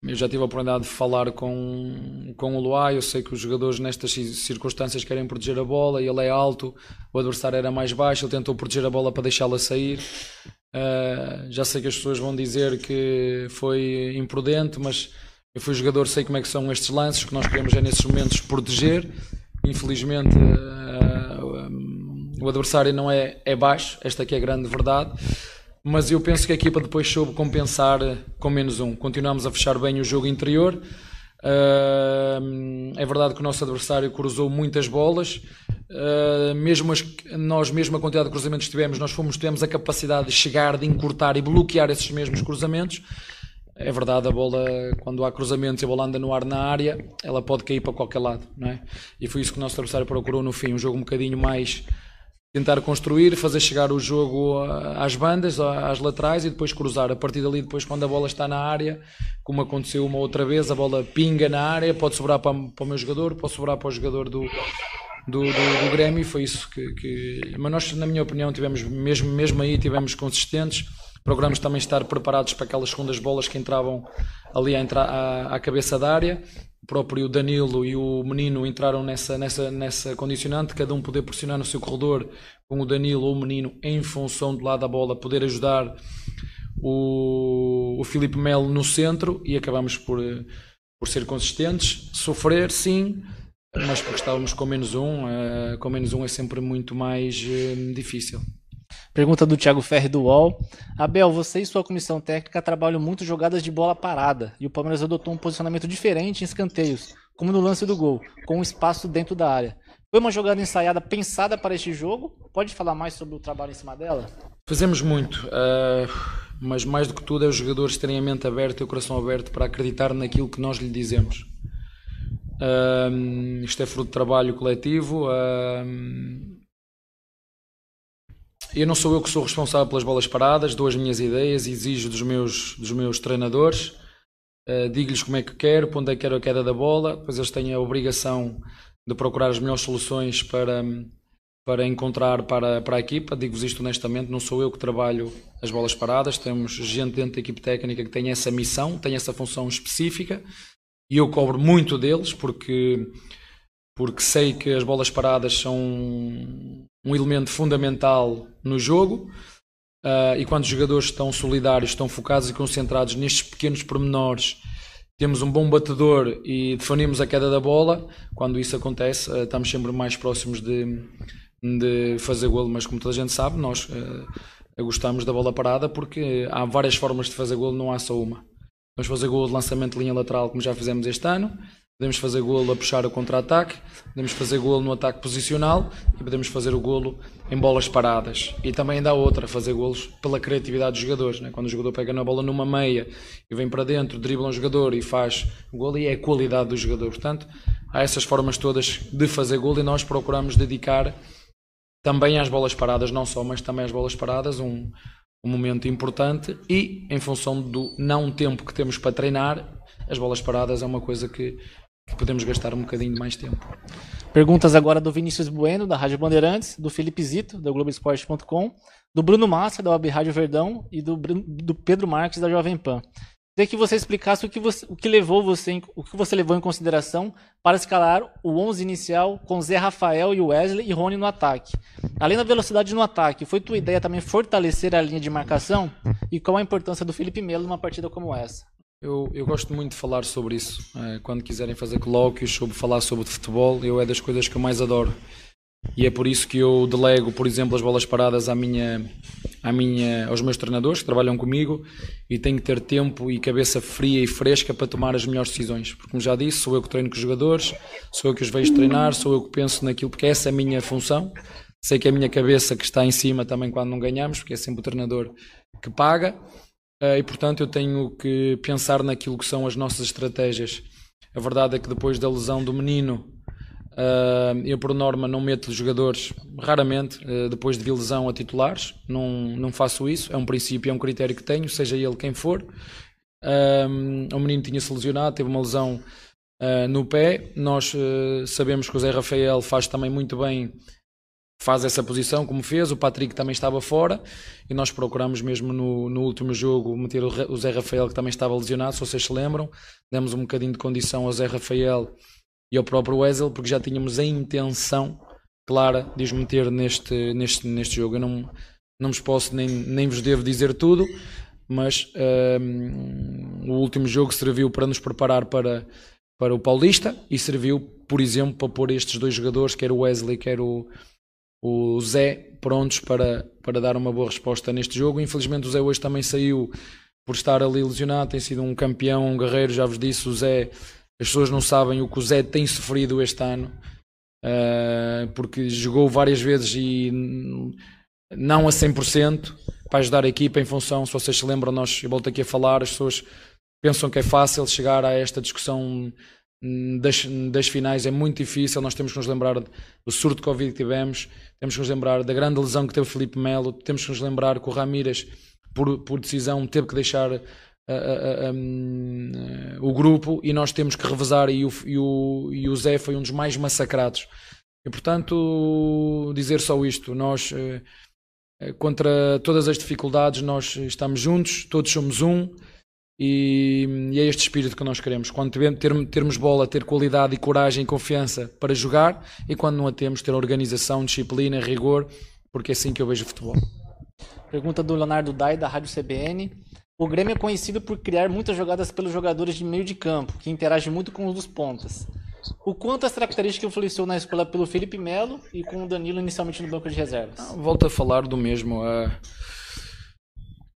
eu já tive a oportunidade de falar com, com o Luai. Eu sei que os jogadores, nestas circunstâncias, querem proteger a bola. Ele é alto, o adversário era mais baixo. Ele tentou proteger a bola para deixá-la sair. Uh, já sei que as pessoas vão dizer que foi imprudente, mas eu fui jogador, sei como é que são estes lances. Que nós queremos é, nesses momentos, proteger. Infelizmente. O adversário não é, é baixo, esta aqui é a grande verdade. Mas eu penso que a equipa depois soube compensar com menos um. Continuamos a fechar bem o jogo interior. Uh, é verdade que o nosso adversário cruzou muitas bolas. Uh, mesmo as, nós, mesmo a quantidade de cruzamentos que tivemos, nós fomos, tivemos a capacidade de chegar, de encurtar e bloquear esses mesmos cruzamentos. É verdade, a bola, quando há cruzamentos e a bola anda no ar na área, ela pode cair para qualquer lado, não é? E foi isso que o nosso adversário procurou no fim, um jogo um bocadinho mais tentar construir, fazer chegar o jogo às bandas, às laterais e depois cruzar. A partir dali, depois, quando a bola está na área, como aconteceu uma outra vez, a bola pinga na área, pode sobrar para, para o meu jogador, pode sobrar para o jogador do, do, do, do Grêmio. Foi isso que, que, Mas nós, na minha opinião, tivemos mesmo, mesmo aí, tivemos consistentes. Procuramos também estar preparados para aquelas segundas bolas que entravam ali à, à, à cabeça da área próprio Danilo e o menino entraram nessa, nessa, nessa condicionante, cada um poder pressionar no seu corredor com o Danilo ou o menino em função do lado da bola, poder ajudar o, o Filipe Melo no centro e acabamos por, por ser consistentes, sofrer sim, mas porque estávamos com menos um, uh, com menos um é sempre muito mais uh, difícil. Pergunta do Thiago Ferri do UOL. Abel, você e sua comissão técnica trabalham muito jogadas de bola parada e o Palmeiras adotou um posicionamento diferente em escanteios, como no lance do gol, com um espaço dentro da área. Foi uma jogada ensaiada pensada para este jogo? Pode falar mais sobre o trabalho em cima dela? Fazemos muito, uh, mas mais do que tudo é os jogadores terem a mente aberta e o coração aberto para acreditar naquilo que nós lhe dizemos. Uh, isto é fruto de trabalho coletivo. Uh, eu não sou eu que sou responsável pelas bolas paradas, dou as minhas ideias, exijo dos meus, dos meus treinadores, uh, digo-lhes como é que quero, para onde é que quero a queda da bola, depois eles têm a obrigação de procurar as melhores soluções para, para encontrar para, para a equipa. Digo-vos isto honestamente, não sou eu que trabalho as bolas paradas, temos gente dentro da equipe técnica que tem essa missão, tem essa função específica e eu cobro muito deles porque, porque sei que as bolas paradas são um elemento fundamental no jogo. Uh, e quando os jogadores estão solidários, estão focados e concentrados nestes pequenos pormenores, temos um bom batedor e definimos a queda da bola. Quando isso acontece, uh, estamos sempre mais próximos de, de fazer golo, mas como toda a gente sabe, nós uh, gostamos da bola parada porque há várias formas de fazer golo, não há só uma. Vamos fazer golo de lançamento de linha lateral, como já fizemos este ano. Podemos fazer golo a puxar o contra-ataque, podemos fazer golo no ataque posicional e podemos fazer o golo em bolas paradas. E também ainda há outra, fazer golos pela criatividade dos jogadores. Né? Quando o jogador pega na bola numa meia e vem para dentro, dribla um jogador e faz golo, e é a qualidade do jogador. Portanto, há essas formas todas de fazer golo e nós procuramos dedicar também às bolas paradas, não só, mas também às bolas paradas, um, um momento importante e em função do não tempo que temos para treinar, as bolas paradas é uma coisa que podemos gastar um bocadinho mais tempo. Perguntas agora do Vinícius Bueno, da Rádio Bandeirantes, do Felipe Zito, da Globoesporte.com, do Bruno Massa, da Web Rádio Verdão e do, do Pedro Marques, da Jovem Pan. Queria que você explicasse o que, você, o que levou você, o que você levou em consideração para escalar o 11 inicial com Zé Rafael e Wesley e Rony no ataque. Além da velocidade no ataque, foi tua ideia também fortalecer a linha de marcação? E qual a importância do Felipe Melo numa partida como essa? Eu, eu gosto muito de falar sobre isso. É, quando quiserem fazer colóquios sobre falar sobre futebol, eu é das coisas que eu mais adoro. E é por isso que eu delego, por exemplo, as bolas paradas à minha, à minha, aos meus treinadores que trabalham comigo e tenho que ter tempo e cabeça fria e fresca para tomar as melhores decisões. Porque, como já disse, sou eu que treino com os jogadores, sou eu que os vejo treinar, sou eu que penso naquilo, porque essa é a minha função. Sei que é a minha cabeça que está em cima também quando não ganhamos, porque é sempre o treinador que paga. Eh, e, portanto, eu tenho que pensar naquilo que são as nossas estratégias. A verdade é que depois da lesão do menino Uh, eu, por norma, não meto jogadores, raramente, uh, depois de lesão a titulares. Não, não faço isso. É um princípio, é um critério que tenho, seja ele quem for. O menino tinha-se lesionado, teve uma lesão ah, no pé. Nós sabemos que o Zé Rafael faz também muito bem, faz essa posição como fez. O Patrick também estava fora e nós procuramos mesmo no, no último jogo meter o, Zé Rafael, que também estava lesionado. Se vocês se lembram, demos um bocadinho de condição ao Zé Rafael e ao próprio Wesley, porque já tínhamos a intenção clara de os meter neste, neste, neste jogo. Eu não, não vos posso nem, nem vos devo dizer tudo, mas um, o último jogo serviu para nos preparar para, para o Paulista e serviu, por exemplo, para pôr estes dois jogadores, quer o Wesley, quer o, o Zé, prontos para, para dar uma boa resposta neste jogo. Infelizmente o Zé hoje também saiu por estar ali lesionado, tem sido um campeão, um guerreiro, já vos disse, o Zé as pessoas não sabem o que o Zé tem sofrido este ano, uh, porque jogou várias vezes e não a 100% para ajudar a equipa em função, se vocês se lembram, nós, eu volto aqui a falar, as pessoas pensam que é fácil chegar a esta discussão das, das finais, é muito difícil, nós temos que nos lembrar do surto de Covid que tivemos, temos que nos lembrar da grande lesão que teve o Felipe Melo, temos que nos lembrar que o Ramírez, por, por decisão, teve que deixar um, o grupo e nós temos que revezar e o, e, o, e o Zé foi um dos mais massacrados. E portanto, dizer só isto, nós eh, eh, contra todas as dificuldades nós estamos juntos, todos somos um e, e é este espírito que nós queremos. Quando ter, termos bola, ter qualidade e coragem e confiança para jogar e quando não a temos, ter organização, disciplina, rigor, porque é assim que eu vejo o futebol. Pergunta do Leonardo Dai, da Rádio CBN. O Grêmio é conhecido por criar muitas jogadas pelos jogadores de meio de campo, que interagem muito com os dos pontas. O quanto essa característica influenciou na escola pelo Felipe Melo e com o Danilo inicialmente no banco de reservas? Volto a falar do mesmo. Uh,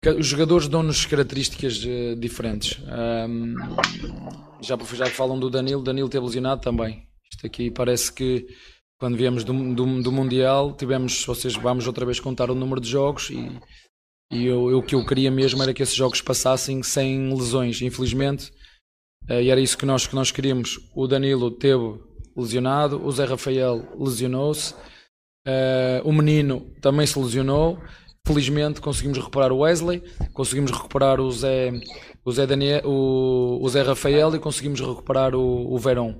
os jogadores dão-nos características uh, diferentes. Um, já, já falam do Danilo, Danilo teve lesionado também. Isto aqui parece que quando viemos do, do, do Mundial tivemos, seja, vamos outra vez contar o número de jogos e e eu, o que eu queria mesmo era que esses jogos passassem sem lesões, infelizmente. Uh, e era isso que nós, que nós queríamos. O Danilo teve lesionado, o Zé Rafael lesionou-se. Uh, o menino também se lesionou. Felizmente conseguimos recuperar o Wesley, conseguimos recuperar o Zé, o Zé, Daniel, o, o Zé Rafael e conseguimos recuperar o, o Verón.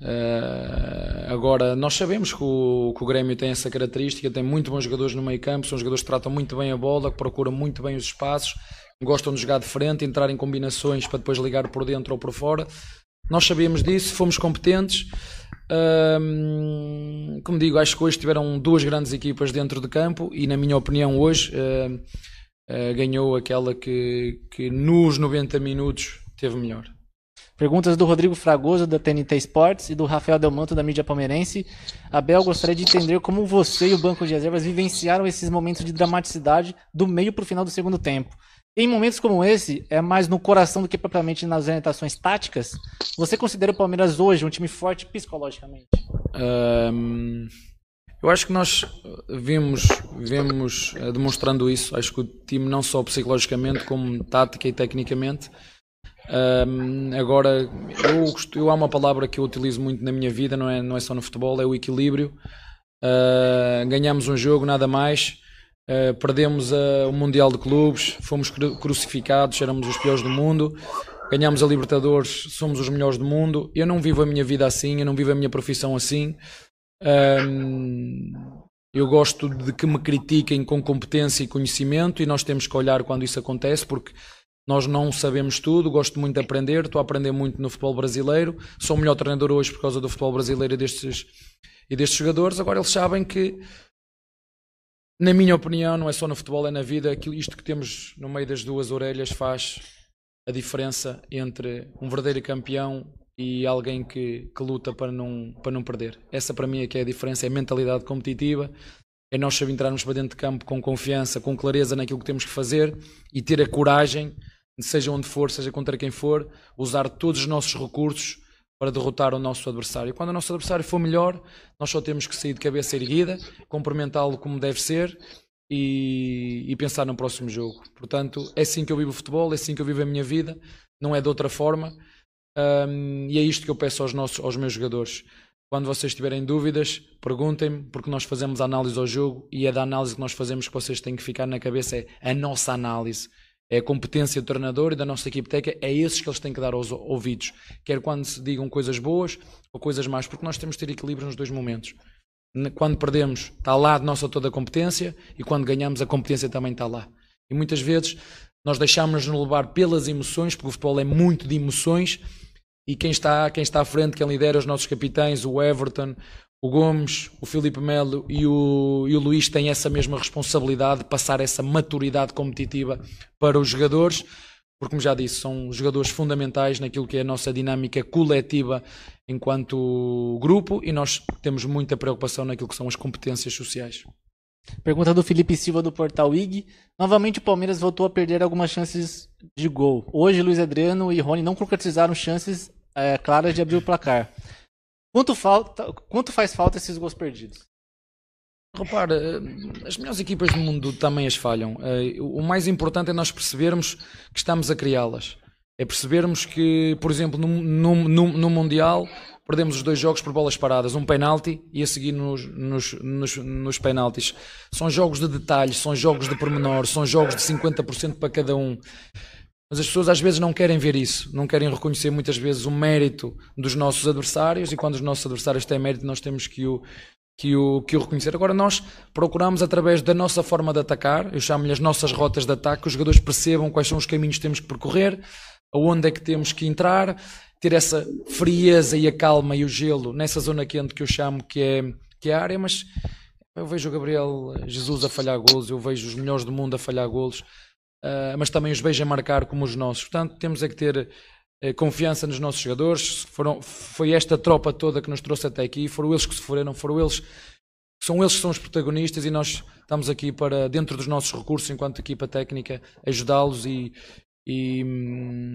Uh, agora, nós sabemos que o, que o, Grêmio tem essa característica, tem muito bons jogadores no meio campo, são jogadores que tratam muito bem a bola, que procuram muito bem os espaços, gostam de jogar de frente, entrar em combinações para depois ligar por dentro ou por fora. Nós sabíamos disso, fomos competentes. Como digo, acho que hoje tiveram duas grandes equipas dentro de campo e, na minha opinião, hoje uh, ganhou aquela que, que nos 90 minutos teve melhor. Perguntas do Rodrigo Fragoso, da TNT Sports, e do Rafael Delmanto, da mídia palmeirense. Abel, gostaria de entender como você e o banco de reservas vivenciaram esses momentos de dramaticidade do meio para o final do segundo tempo. Em momentos como esse, é mais no coração do que propriamente nas orientações táticas. Você considera o Palmeiras hoje um time forte psicologicamente? Um, eu acho que nós vimos, vimos uh, demonstrando isso. Acho que o time, não só psicologicamente, como tática e tecnicamente. Um, agora, eu, eu há uma palavra que eu utilizo muito na minha vida, não é, não é só no futebol, é o equilíbrio. Uh, ganhamos um jogo, nada mais Uh, perdemos uh, o Mundial de Clubes, fomos cru crucificados, éramos os piores do mundo. Ganhamos a Libertadores, somos os melhores do mundo. Eu não vivo a minha vida assim, eu não vivo a minha profissão assim. Um, eu gosto de que me critiquem com competência e conhecimento e nós temos que olhar quando isso acontece, porque nós não sabemos tudo. Gosto muito de aprender, estou a aprender muito no futebol brasileiro. Sou o melhor treinador hoje por causa do futebol brasileiro e destes, e destes jogadores. Agora eles sabem que na minha opinião, não é só no futebol, é na vida. Aquilo, isto que temos no meio das duas orelhas faz a diferença entre um verdadeiro campeão e alguém que, que luta para não, para não perder. Essa para mim é que é a diferença, é a mentalidade competitiva, é nós saber entrarmos para dentro de campo com confiança, com clareza naquilo que temos que fazer e ter a coragem, seja onde for, seja contra quem for, usar todos os nossos recursos para derrotar o nosso adversário. Quando o nosso adversário for melhor, nós só temos que sair de cabeça erguida, cumprimentá-lo como deve ser e, e, pensar no próximo jogo. Portanto, é assim que eu vivo o futebol, é assim que eu vivo a minha vida, não é de outra forma. Um, e é isto que eu peço aos, nossos, aos meus jogadores. Quando vocês tiverem dúvidas, perguntem-me, porque nós fazemos análise ao jogo e é da análise que nós fazemos que vocês têm que ficar na cabeça, é a nossa análise é a competência do treinador e da nossa equipe técnica, é esses que eles têm que dar aos ouvidos, quer quando se digam coisas boas ou coisas más, porque nós temos de ter equilíbrio nos dois momentos. Quando perdemos, está lá a nossa toda a competência e quando ganhamos, a competência também está lá. E muitas vezes nós deixamos-nos levar pelas emoções, porque o futebol é muito de emoções, e quem está, quem está à frente, quem lidera os nossos capitães, o Everton, o Gomes, o Filipe Melo e o, e o Luís têm essa mesma responsabilidade de passar essa maturidade competitiva para os jogadores, porque, como já disse, são jogadores fundamentais naquilo que é a nossa dinâmica coletiva enquanto grupo e nós temos muita preocupação naquilo que são as competências sociais. Pergunta do Felipe Silva do Portal IG. Novamente o Palmeiras voltou a perder algumas chances de gol. Hoje Luiz Adriano e Rony não concretizaram chances é, claras de abrir o placar. Quanto, falta, quanto faz falta esses gols perdidos? Repara, eh, as melhores equipas do mundo também as falham. Eh, o mais importante é nós percebermos que estamos a criá-las. É percebermos que, por exemplo, no, no, no, no, Mundial perdemos os dois jogos por bolas paradas, um penalti e a seguir nos, nos, nos, nos penaltis. São jogos de detalhes, são jogos de pormenor, são jogos de 50% para cada um. Mas as pessoas às vezes não querem ver isso, não querem reconhecer muitas vezes o mérito dos nossos adversários e quando os nossos adversários têm mérito nós temos que o, que o, que o reconhecer. Agora nós procuramos através da nossa forma de atacar, eu chamo-lhe as nossas rotas de ataque, que os jogadores percebam quais são os caminhos que temos que percorrer, aonde é que temos que entrar, ter essa frieza e a calma e o gelo nessa zona quente que eu chamo que é, que é a área, mas eu vejo o Gabriel Jesus a falhar golos, eu vejo os melhores do mundo a falhar golos uh, mas também os vejo a marcar como os nossos. Portanto, temos é que ter uh, confiança nos nossos jogadores. Foram, foi esta tropa toda que nos trouxe até aqui, foram eles que sofreram, foram eles são eles que são os protagonistas e nós estamos aqui para, dentro dos nossos recursos, enquanto equipa técnica, ajudá-los e, e,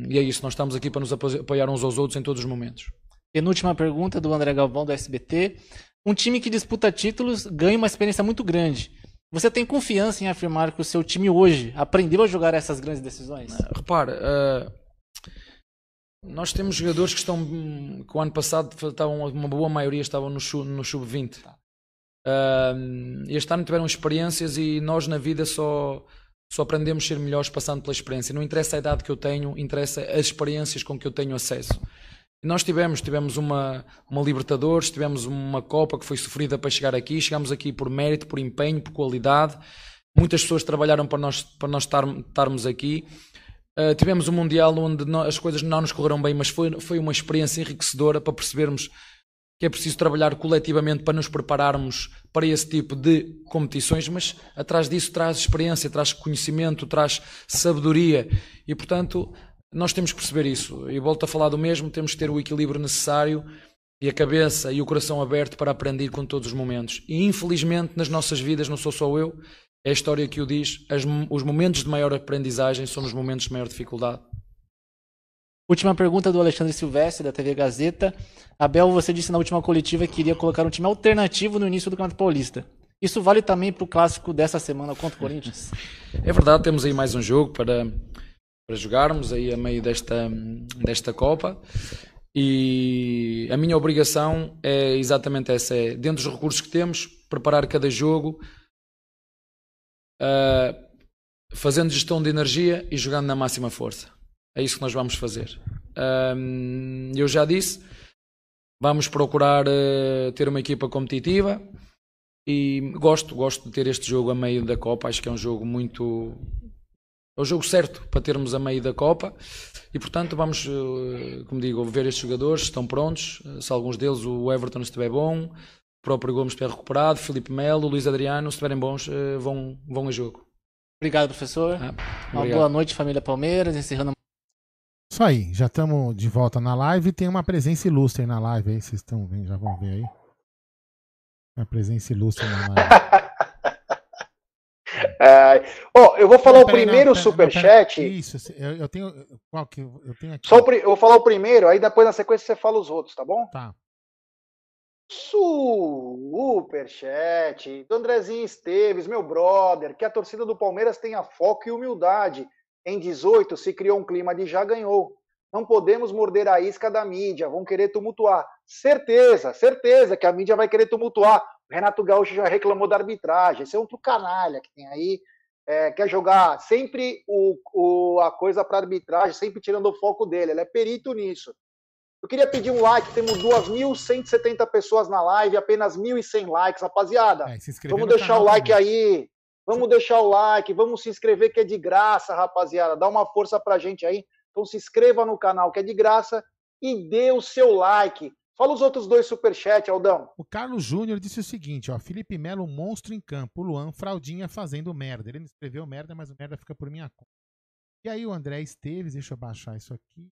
e, é isso, nós estamos aqui para nos apoiar uns aos outros em todos os momentos. Penúltima pergunta do André Galvão, do SBT. Um time que disputa títulos ganha uma experiência muito grande. Você tem confiança em afirmar que o seu time hoje aprendeu a jogar essas grandes decisões? Repara, uh, nós temos jogadores que estão que o ano passado estavam, uma boa maioria estavam no, no sub-20. Uh, este ano tiveram experiências e nós na vida só, só aprendemos a ser melhores passando pela experiência. Não interessa a idade que eu tenho, interessa as experiências com que eu tenho acesso. Nós tivemos, tivemos uma, uma Libertadores, tivemos uma Copa que foi sofrida para chegar aqui, chegamos aqui por mérito, por empenho, por qualidade. Muitas pessoas trabalharam para nós, para nós estar, estarmos aqui. Uh, tivemos um Mundial onde as coisas não nos correram bem, mas foi, foi uma experiência enriquecedora para percebermos que é preciso trabalhar coletivamente para nos prepararmos para esse tipo de competições, mas atrás disso traz experiência, traz conhecimento, traz sabedoria e, portanto, nós temos que perceber isso. E volto a falar do mesmo, temos que ter o equilíbrio necessário e a cabeça e o coração aberto para aprender com todos os momentos. E infelizmente nas nossas vidas, não sou só eu, é a história que o diz, as, os momentos de maior aprendizagem são os momentos de maior dificuldade. Última pergunta do Alexandre Silvestre, da TV Gazeta. Abel, você disse na última coletiva que queria colocar um time alternativo no início do Campeonato Paulista. Isso vale também para o clássico dessa semana contra o Corinthians? *laughs* É verdade, temos aí mais um jogo para, para jogarmos aí a meio desta, desta Copa. E a minha obrigação é exatamente essa: é, dentro dos recursos que temos, preparar cada jogo, uh, fazendo gestão de energia e jogando na máxima força. É isso que nós vamos fazer. Um, eu já disse, vamos procurar uh, ter uma equipa competitiva e gosto, gosto de ter este jogo a meio da Copa. Acho que é um jogo muito. É o jogo certo para termos a meio da Copa e, portanto, vamos, uh, como digo, ver estes jogadores, estão prontos. Se alguns deles, o Everton estiver bom, o próprio Gomes estiver recuperado, Felipe Melo, Luís Adriano, se estiverem bons, uh, vão, vão a jogo. Obrigado, professor. Ah, Uma boa noite, família Palmeiras. Encerrando isso aí, já estamos de volta na live. Tem uma presença ilustre na live aí, vocês estão vendo, já vão ver aí. Uma presença ilustre na live. *laughs* Oh, eu vou falar não, o primeiro não, superchat. Isso, eu, eu, tenho. Qual que eu tenho aqui? Só o, eu vou falar o primeiro, aí depois na sequência você fala os outros, tá bom? Tá. Superchat do Andrezinho Esteves, meu brother, que a torcida do Palmeiras tenha foco e humildade em 18 se criou um clima de já ganhou. Não podemos morder a isca da mídia, vão querer tumultuar. Certeza, certeza que a mídia vai querer tumultuar. Renato Gaúcho já reclamou da arbitragem. Esse é outro canalha que tem aí. É, quer jogar sempre o, o a coisa para arbitragem, sempre tirando o foco dele. Ele é perito nisso. Eu queria pedir um like, temos 2.170 pessoas na live, apenas 1.100 likes, rapaziada. É, vamos deixar o like também. aí. Vamos deixar o like, vamos se inscrever que é de graça, rapaziada. Dá uma força pra gente aí. Então se inscreva no canal que é de graça e dê o seu like. Fala os outros dois superchats, Aldão. O Carlos Júnior disse o seguinte, ó, Felipe Melo, monstro em campo, Luan, fraldinha fazendo merda. Ele não escreveu merda, mas o merda fica por minha conta. E aí o André Esteves, deixa eu baixar isso aqui.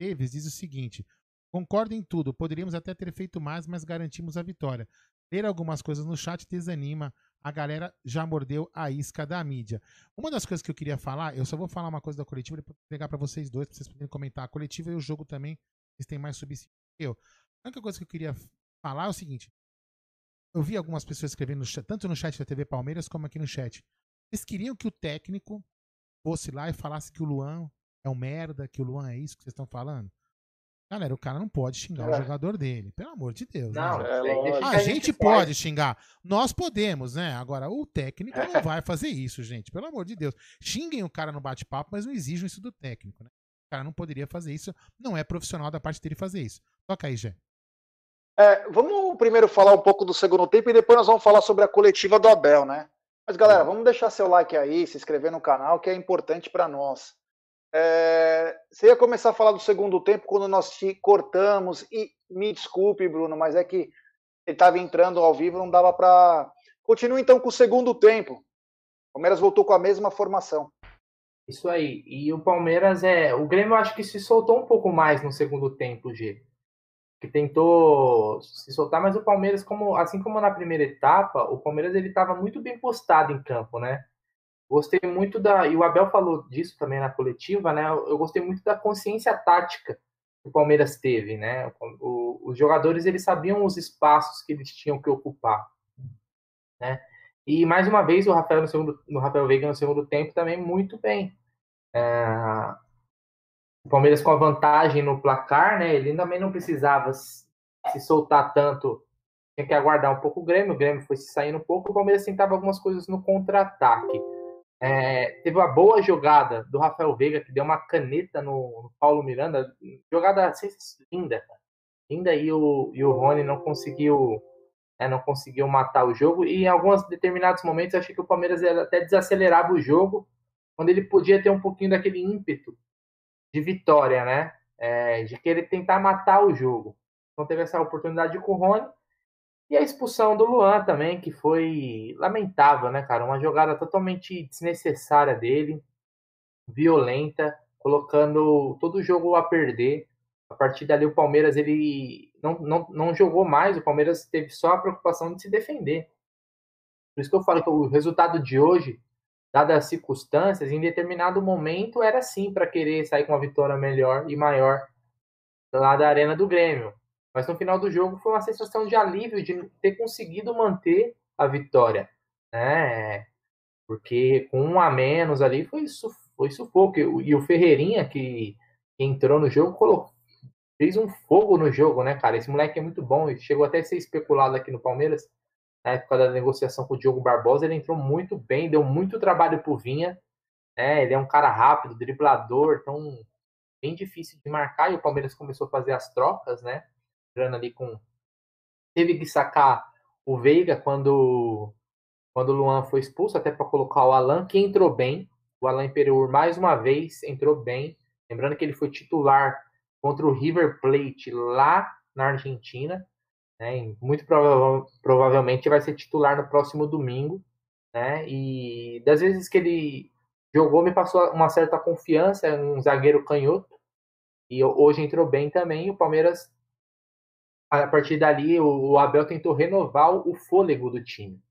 Esteves diz o seguinte, concordo em tudo, poderíamos até ter feito mais, mas garantimos a vitória. Ler algumas coisas no chat desanima, a galera já mordeu a isca da mídia. Uma das coisas que eu queria falar, eu só vou falar uma coisa da coletiva, depois pegar para vocês dois, para vocês poderem comentar. A coletiva e o jogo também, eles têm mais subsídio que eu. A única coisa que eu queria falar é o seguinte: eu vi algumas pessoas escrevendo, tanto no chat da TV Palmeiras como aqui no chat. Eles queriam que o técnico fosse lá e falasse que o Luan é um merda, que o Luan é isso que vocês estão falando. Galera, o cara não pode xingar é. o jogador dele, pelo amor de Deus. Não, né? é, a, gente, pode xingar. Nós podemos, né? Agora, o técnico não *laughs* vai fazer isso, gente. Pelo amor de Deus. Xinguem o cara no bate-papo, mas não exijam isso do técnico, né? O cara não poderia fazer isso. Não é profissional da parte dele fazer isso. Toca aí, Jé. É, vamos primeiro falar um pouco do segundo tempo e depois nós vamos falar sobre a coletiva do Abel, né? Mas, galera, vamos deixar seu like aí, se inscrever no canal, que é importante para nós. É, você ia começar a falar do segundo tempo quando nós te cortamos e me desculpe, Bruno, mas é que ele estava entrando ao vivo, não dava para. Continua então com o segundo tempo. O Palmeiras voltou com a mesma formação. Isso aí. E o Palmeiras é. O Grêmio acho que se soltou um pouco mais no segundo tempo, G. Que tentou se soltar, mas o Palmeiras, como assim como na primeira etapa, o Palmeiras ele estava muito bem postado em campo, né? Gostei muito da. E o Abel falou disso também na coletiva, né? Eu gostei muito da consciência tática que o Palmeiras teve, né? O, os jogadores eles sabiam os espaços que eles tinham que ocupar, né? E mais uma vez o Rafael no segundo, no Rafael Veiga no segundo tempo também muito bem. É, o Palmeiras com a vantagem no placar, né? Ele também não precisava se soltar tanto tinha que aguardar um pouco o Grêmio, o Grêmio foi se saindo um pouco, o Palmeiras tentava algumas coisas no contra-ataque. É, teve uma boa jogada do Rafael Veiga, que deu uma caneta no, no Paulo Miranda, jogada linda, linda, e o, e o Rony não conseguiu é, não conseguiu matar o jogo, e em alguns determinados momentos eu achei que o Palmeiras até desacelerava o jogo, quando ele podia ter um pouquinho daquele ímpeto de vitória, né? É, de querer tentar matar o jogo. Então teve essa oportunidade com o Rony, e a expulsão do Luan também, que foi lamentável, né, cara? Uma jogada totalmente desnecessária dele, violenta, colocando todo o jogo a perder. A partir dali, o Palmeiras ele não, não, não jogou mais, o Palmeiras teve só a preocupação de se defender. Por isso que eu falo que o resultado de hoje, dadas as circunstâncias, em determinado momento era sim para querer sair com uma vitória melhor e maior lá da Arena do Grêmio. Mas no final do jogo foi uma sensação de alívio de ter conseguido manter a vitória, né? Porque com um a menos ali foi, foi sufoco. E o Ferreirinha, que entrou no jogo, colocou, fez um fogo no jogo, né, cara? Esse moleque é muito bom e chegou até a ser especulado aqui no Palmeiras. Na época da negociação com o Diogo Barbosa, ele entrou muito bem, deu muito trabalho pro Vinha. Né? Ele é um cara rápido, driblador, então bem difícil de marcar. E o Palmeiras começou a fazer as trocas, né? entrando ali com. Teve que sacar o Veiga quando, quando o Luan foi expulso, até para colocar o Alan, que entrou bem. O Alan Pereur, mais uma vez, entrou bem. Lembrando que ele foi titular contra o River Plate lá na Argentina. Né? Muito prova provavelmente vai ser titular no próximo domingo. Né? E das vezes que ele jogou, me passou uma certa confiança, um zagueiro canhoto. E hoje entrou bem também. o Palmeiras a partir dali o Abel tentou renovar o fôlego do time,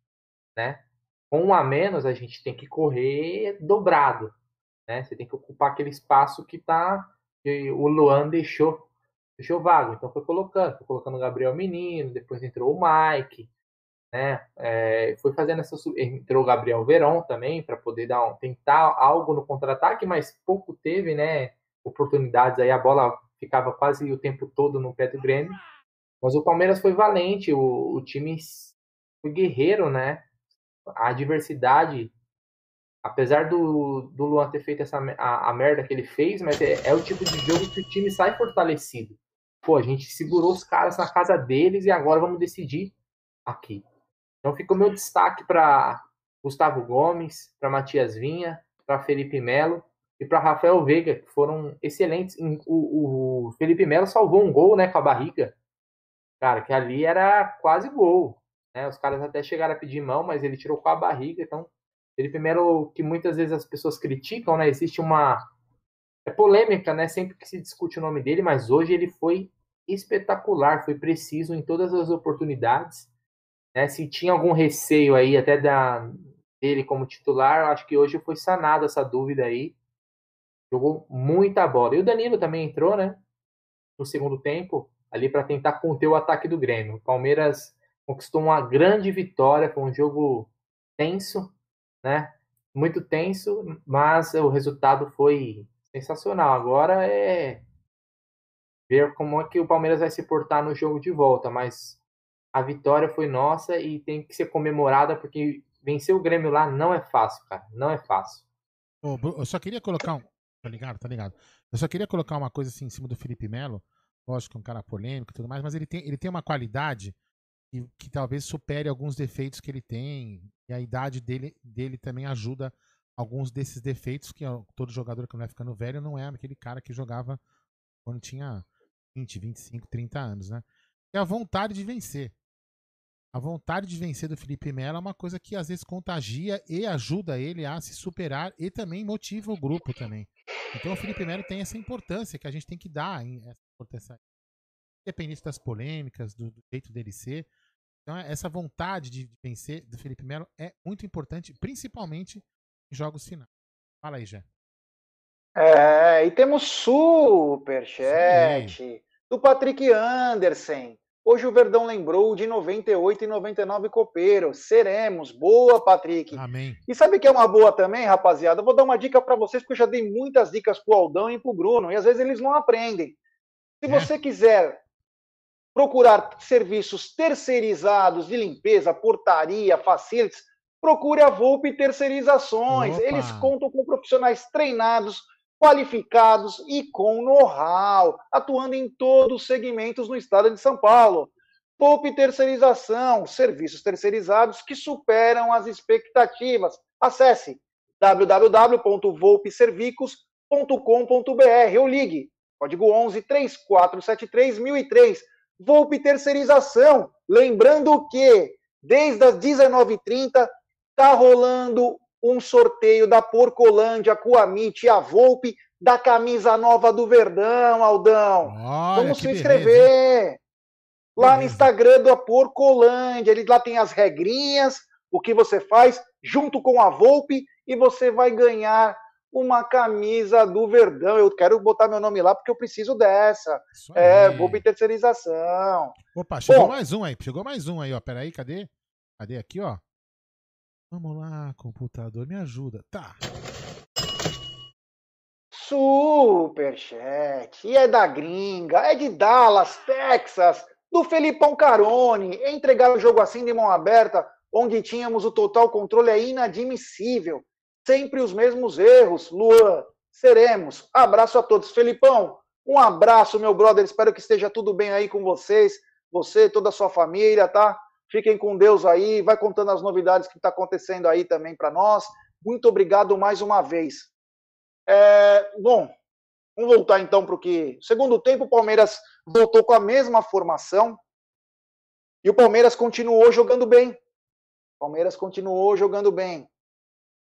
né? Com um a menos a gente tem que correr dobrado, né? Você tem que ocupar aquele espaço que tá que o Luan deixou deixou vago, então foi colocando, foi colocando o Gabriel Menino, depois entrou o Mike, né? É, foi fazendo essa entrou o Gabriel Veron também para poder dar um, tentar algo no contra-ataque, mas pouco teve, né? Oportunidades aí a bola ficava quase o tempo todo no pé do Grêmio. Mas o Palmeiras foi valente, o, o time foi guerreiro, né? A adversidade, apesar do, do Luan ter feito essa, a, a merda que ele fez, mas é, é, o tipo de jogo que o time sai fortalecido. Pô, a gente segurou os caras na casa deles e agora vamos decidir aqui. Então fica o meu destaque para Gustavo Gomes, para Matias Vinha, para Felipe Melo e para Rafael Veiga, que foram excelentes. O, o Felipe Melo salvou um gol né, com a barriga Cara, que ali era quase gol. Né? Os caras até chegaram a pedir mão, mas ele tirou com a barriga. Então, ele primeiro que muitas vezes as pessoas criticam, né? Existe uma é polêmica, né? Sempre que se discute o nome dele, mas hoje ele foi espetacular, foi preciso em todas as oportunidades. Né? Se tinha algum receio aí até da dele como titular, acho que hoje foi sanada essa dúvida aí. Jogou muita bola. E o Danilo também entrou, né? No segundo tempo ali para tentar conter o ataque do Grêmio. O Palmeiras conquistou uma grande vitória, foi um jogo tenso, né? Muito tenso, mas o resultado foi sensacional. Agora é ver como é que o Palmeiras vai se portar no jogo de volta, mas a vitória foi nossa e tem que ser comemorada porque vencer o Grêmio lá não é fácil, cara, não é fácil. Eu só queria colocar um, tá ligado, tá ligado? Eu só queria colocar uma coisa assim em cima do Felipe Melo lógico que é um cara polêmico e tudo mais, mas ele tem, ele tem uma qualidade que, que, talvez supere alguns defeitos que ele tem, e a idade dele, dele também ajuda alguns desses defeitos, que todo jogador que não vai ficando velho não é aquele cara que jogava quando tinha 20, 25, 30 anos, né? É a vontade de vencer. A vontade de vencer do Felipe Melo é uma coisa que às vezes contagia e ajuda ele a se superar e também motiva o grupo também. Então o Felipe Melo tem essa importância que a gente tem que dar, essa importância, independente das polêmicas, do, do jeito dele ser. Então essa vontade de vencer do Felipe Melo é muito importante, principalmente em jogos finais. Fala aí, Jé. É, e temos superchat Sim. do Patrick Anderson. Hoje o Verdão lembrou de 98 e 99 Copeiro. Seremos. Boa, Patrick. Amém. E sabe que é uma boa também, rapaziada? Eu vou dar uma dica para vocês, porque eu já dei muitas dicas pro Aldão e pro Bruno, e às vezes eles não aprendem. Se é. você quiser procurar serviços terceirizados de limpeza, portaria, facilities, procure a Volpe Terceirizações. Opa. Eles contam com profissionais treinados, qualificados e com know-how, atuando em todos os segmentos no estado de São Paulo. Volpe Terceirização, serviços terceirizados que superam as expectativas. Acesse www.volpeservicos.com.br ou ligue código 11 3473 1003. Volpe Terceirização. Lembrando que desde as 19h30 tá rolando um sorteio da Porcolândia com a MIT e a Volpe da camisa nova do Verdão, Aldão. Olha, Vamos se beleza, inscrever lá no Beleza. Instagram da Porcolândia. Ele lá tem as regrinhas, o que você faz junto com a Volpe e você vai ganhar uma camisa do Verdão. Eu quero botar meu nome lá porque eu preciso dessa. É, aí. Volpe Terceirização. Opa, chegou Bom. mais um aí. Chegou mais um aí, ó. Peraí, cadê? Cadê aqui, ó? Vamos lá, computador, me ajuda. Tá. Superchat. E é da gringa, é de Dallas, Texas, do Felipão Carone. Entregar o jogo assim de mão aberta, onde tínhamos o total controle, é inadmissível. Sempre os mesmos erros. Luan, seremos. Abraço a todos. Felipão, um abraço, meu brother. Espero que esteja tudo bem aí com vocês. Você, toda a sua família, tá? Fiquem com Deus aí. Vai contando as novidades que está acontecendo aí também para nós. Muito obrigado mais uma vez. É, bom, vamos voltar então para o que. Segundo tempo, o Palmeiras voltou com a mesma formação e o Palmeiras continuou jogando bem. O Palmeiras continuou jogando bem.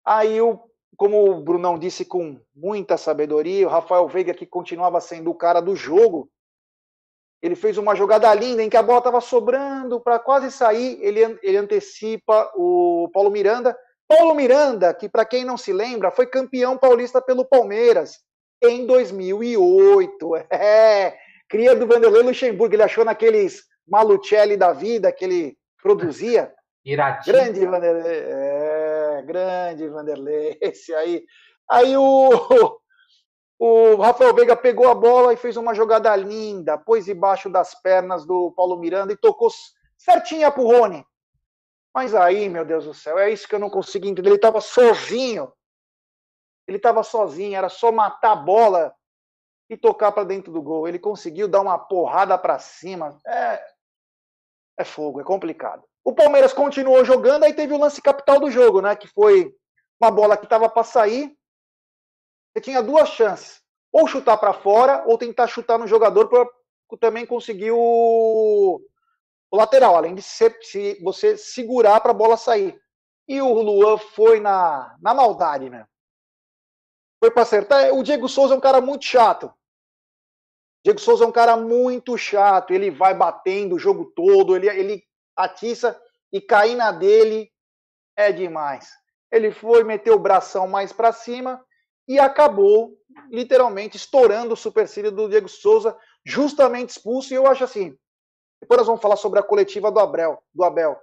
Aí, o, como o Brunão disse com muita sabedoria, o Rafael Veiga, que continuava sendo o cara do jogo, ele fez uma jogada linda em que a bola estava sobrando para quase sair. Ele, ele antecipa o Paulo Miranda. Paulo Miranda, que para quem não se lembra, foi campeão paulista pelo Palmeiras em 2008. *laughs* É, cria do Vanderlei Luxemburgo. Ele achou naqueles Malucelli da vida que ele produzia. Irati. Grande Vanderlei. É, grande Vanderlei. *laughs* Esse aí. Aí o, *laughs* o Rafael Veiga pegou a bola e fez uma jogada linda, pôs debaixo das pernas do Paulo Miranda e tocou certinha pro Rony. Mas aí, meu Deus do céu, é isso que eu não consigo entender. Ele estava sozinho. Ele estava sozinho, era só matar a bola e tocar para dentro do gol. Ele conseguiu dar uma porrada para cima. É, é fogo, é complicado. O Palmeiras continuou jogando, aí teve o lance capital do jogo, né? Que foi uma bola que estava para sair. Você tinha duas chances: ou chutar para fora, ou tentar chutar no jogador para também conseguir o, o lateral, além de ser, se você segurar para a bola sair. E o Luan foi na, na maldade, né? Foi para acertar. O Diego Souza é um cara muito chato. Diego Souza é um cara muito chato. Ele vai batendo o jogo todo, ele, ele atiça e cair na dele é demais. Ele foi meter o bração mais para cima e acabou literalmente estourando o supercílio do Diego Souza, justamente expulso. E eu acho assim. Depois nós vamos falar sobre a coletiva do Abel. Do Abel.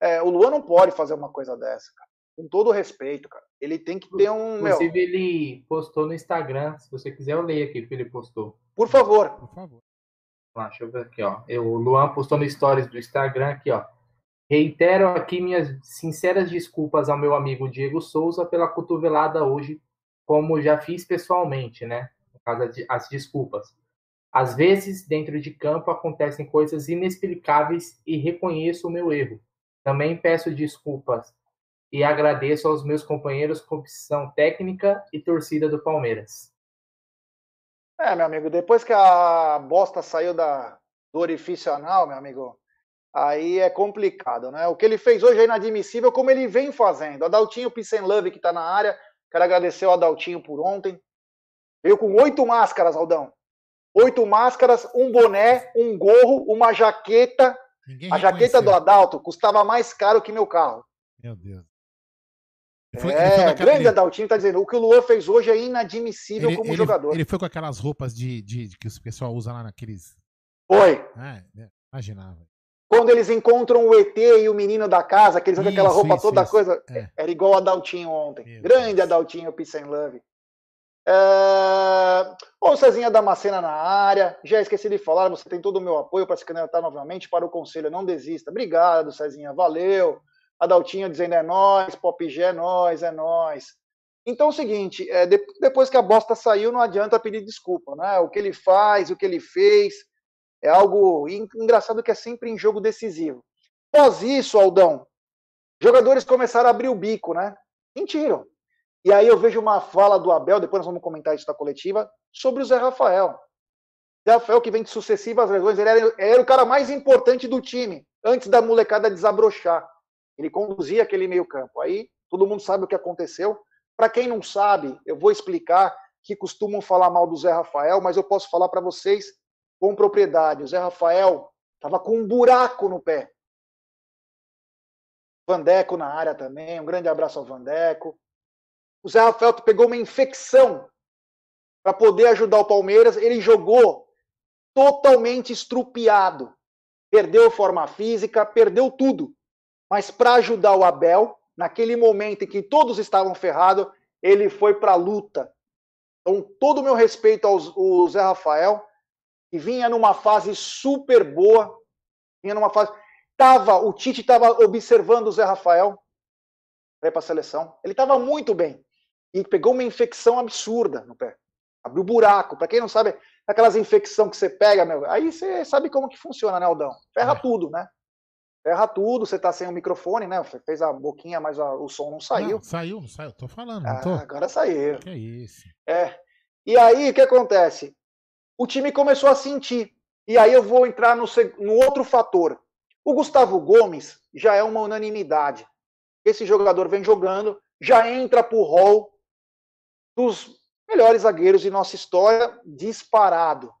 É, o Luan não pode fazer uma coisa dessa, cara. Com todo respeito, cara. Ele tem que ter um. Meu, Inclusive, ele postou no Instagram. Se você quiser, eu leio aqui o que ele postou. por favor. Por favor. Lá, deixa eu ver aqui, ó. Eu, o Luan postou no stories do Instagram aqui, ó. Reitero aqui minhas sinceras desculpas ao meu amigo Diego Souza pela cotovelada hoje, como já fiz pessoalmente, né? Caso, as desculpas. Às vezes, dentro de campo, acontecem coisas inexplicáveis e reconheço o meu erro. Também peço desculpas e agradeço aos meus companheiros, comissão técnica e torcida do Palmeiras. É, meu amigo, depois que a bosta saiu da, do orifício anal, meu amigo, aí é complicado, né? O que ele fez hoje é inadmissível, como ele vem fazendo. Adaltinho and Love, que tá na área, quero agradecer ao Adaltinho por ontem. Veio com oito máscaras, Aldão. Oito máscaras, um boné, um gorro, uma jaqueta. Ninguém A jaqueta do. Adalto custava mais caro que meu carro. Meu Deus. Foi- É, grande ele- Adaltinho tá dizendo, o que o Luan fez hoje é inadmissível ele- como ele- jogador. Ele foi com aquelas roupas de, de- de que o pessoal usa lá naqueles. Foi. É, é, imaginava. Quando eles encontram o ET e o menino da casa, que eles usam aquela roupa isso, toda isso. coisa, É. era igual o Adaltinho ontem. Meu Grande Deus. Adaltinho Peace and Love. É... Cezinha Damascena na área. Já esqueci de falar, você tem todo o meu apoio para se candidatar novamente para o conselho. Não desista. Obrigado, Cezinha. Valeu. Adaltinho dizendo é nós, Pop G é nós, é nós. Então é o seguinte, é, depois que a bosta saiu, não adianta pedir desculpa, né? O que ele faz, o que ele fez, é algo engraçado que é sempre em jogo decisivo. Após isso, Aldão, jogadores começaram a abrir o bico, né? Mentiram. E aí eu vejo uma fala do Abel, depois nós vamos comentar isso da coletiva, sobre o Zé Rafael. Zé Rafael, que vem de sucessivas lesões, ele era, era o cara mais importante do time, antes da molecada desabrochar. Ele conduzia aquele meio-campo. Aí todo mundo sabe o que aconteceu. Para quem não sabe, eu vou explicar que costumam falar mal do Zé Rafael, mas eu posso falar para vocês com propriedade. O Zé Rafael estava com um buraco no pé. Vandeco na área também. Um grande abraço ao Vandeco. O Zé Rafael pegou uma infecção para poder ajudar o Palmeiras. Ele jogou totalmente estrupiado. Perdeu forma física, perdeu tudo. Mas para ajudar o Abel, naquele momento em que todos estavam ferrados, ele foi para a luta. Então, todo o meu respeito ao, Zé Rafael, que vinha numa fase super boa, vinha numa fase. Tava, o Tite estava observando o Zé Rafael para ir para a seleção. Ele estava muito bem. E pegou uma infecção absurda no pé. Abriu buraco. Para quem não sabe, aquelas infecções que você pega, meu, aí você sabe como que funciona, né, Aldão? Ferra é. tudo, né? Erra tudo, você tá sem o microfone, né? Você fez a boquinha, mas a, o som não saiu. Não, saiu, não saiu, tô falando. Ah, tô... Agora saiu. Que isso. É. E aí, o que acontece? O time começou a sentir. E aí eu vou entrar no, no outro fator. O Gustavo Gomes já é uma unanimidade. Esse jogador vem jogando, já entra pro hall dos melhores zagueiros de nossa história, disparado.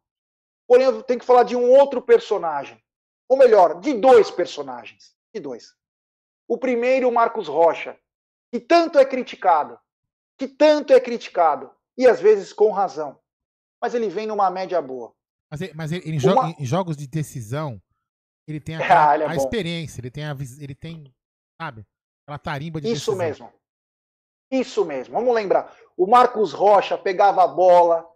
Porém, eu tenho que falar de um outro personagem ou melhor, de dois personagens. De dois. O primeiro, o Marcos Rocha, que tanto é criticado, que tanto é criticado, e às vezes com razão. Mas ele vem numa média boa. Mas, ele, mas ele, em, jo Uma... em, jogos de decisão, ele tem a, *laughs* ah, ele é a experiência, ele tem a ele tem, sabe, aquela tarimba de Isso decisão. mesmo. Isso mesmo. Vamos lembrar. O Marcos Rocha pegava a bola,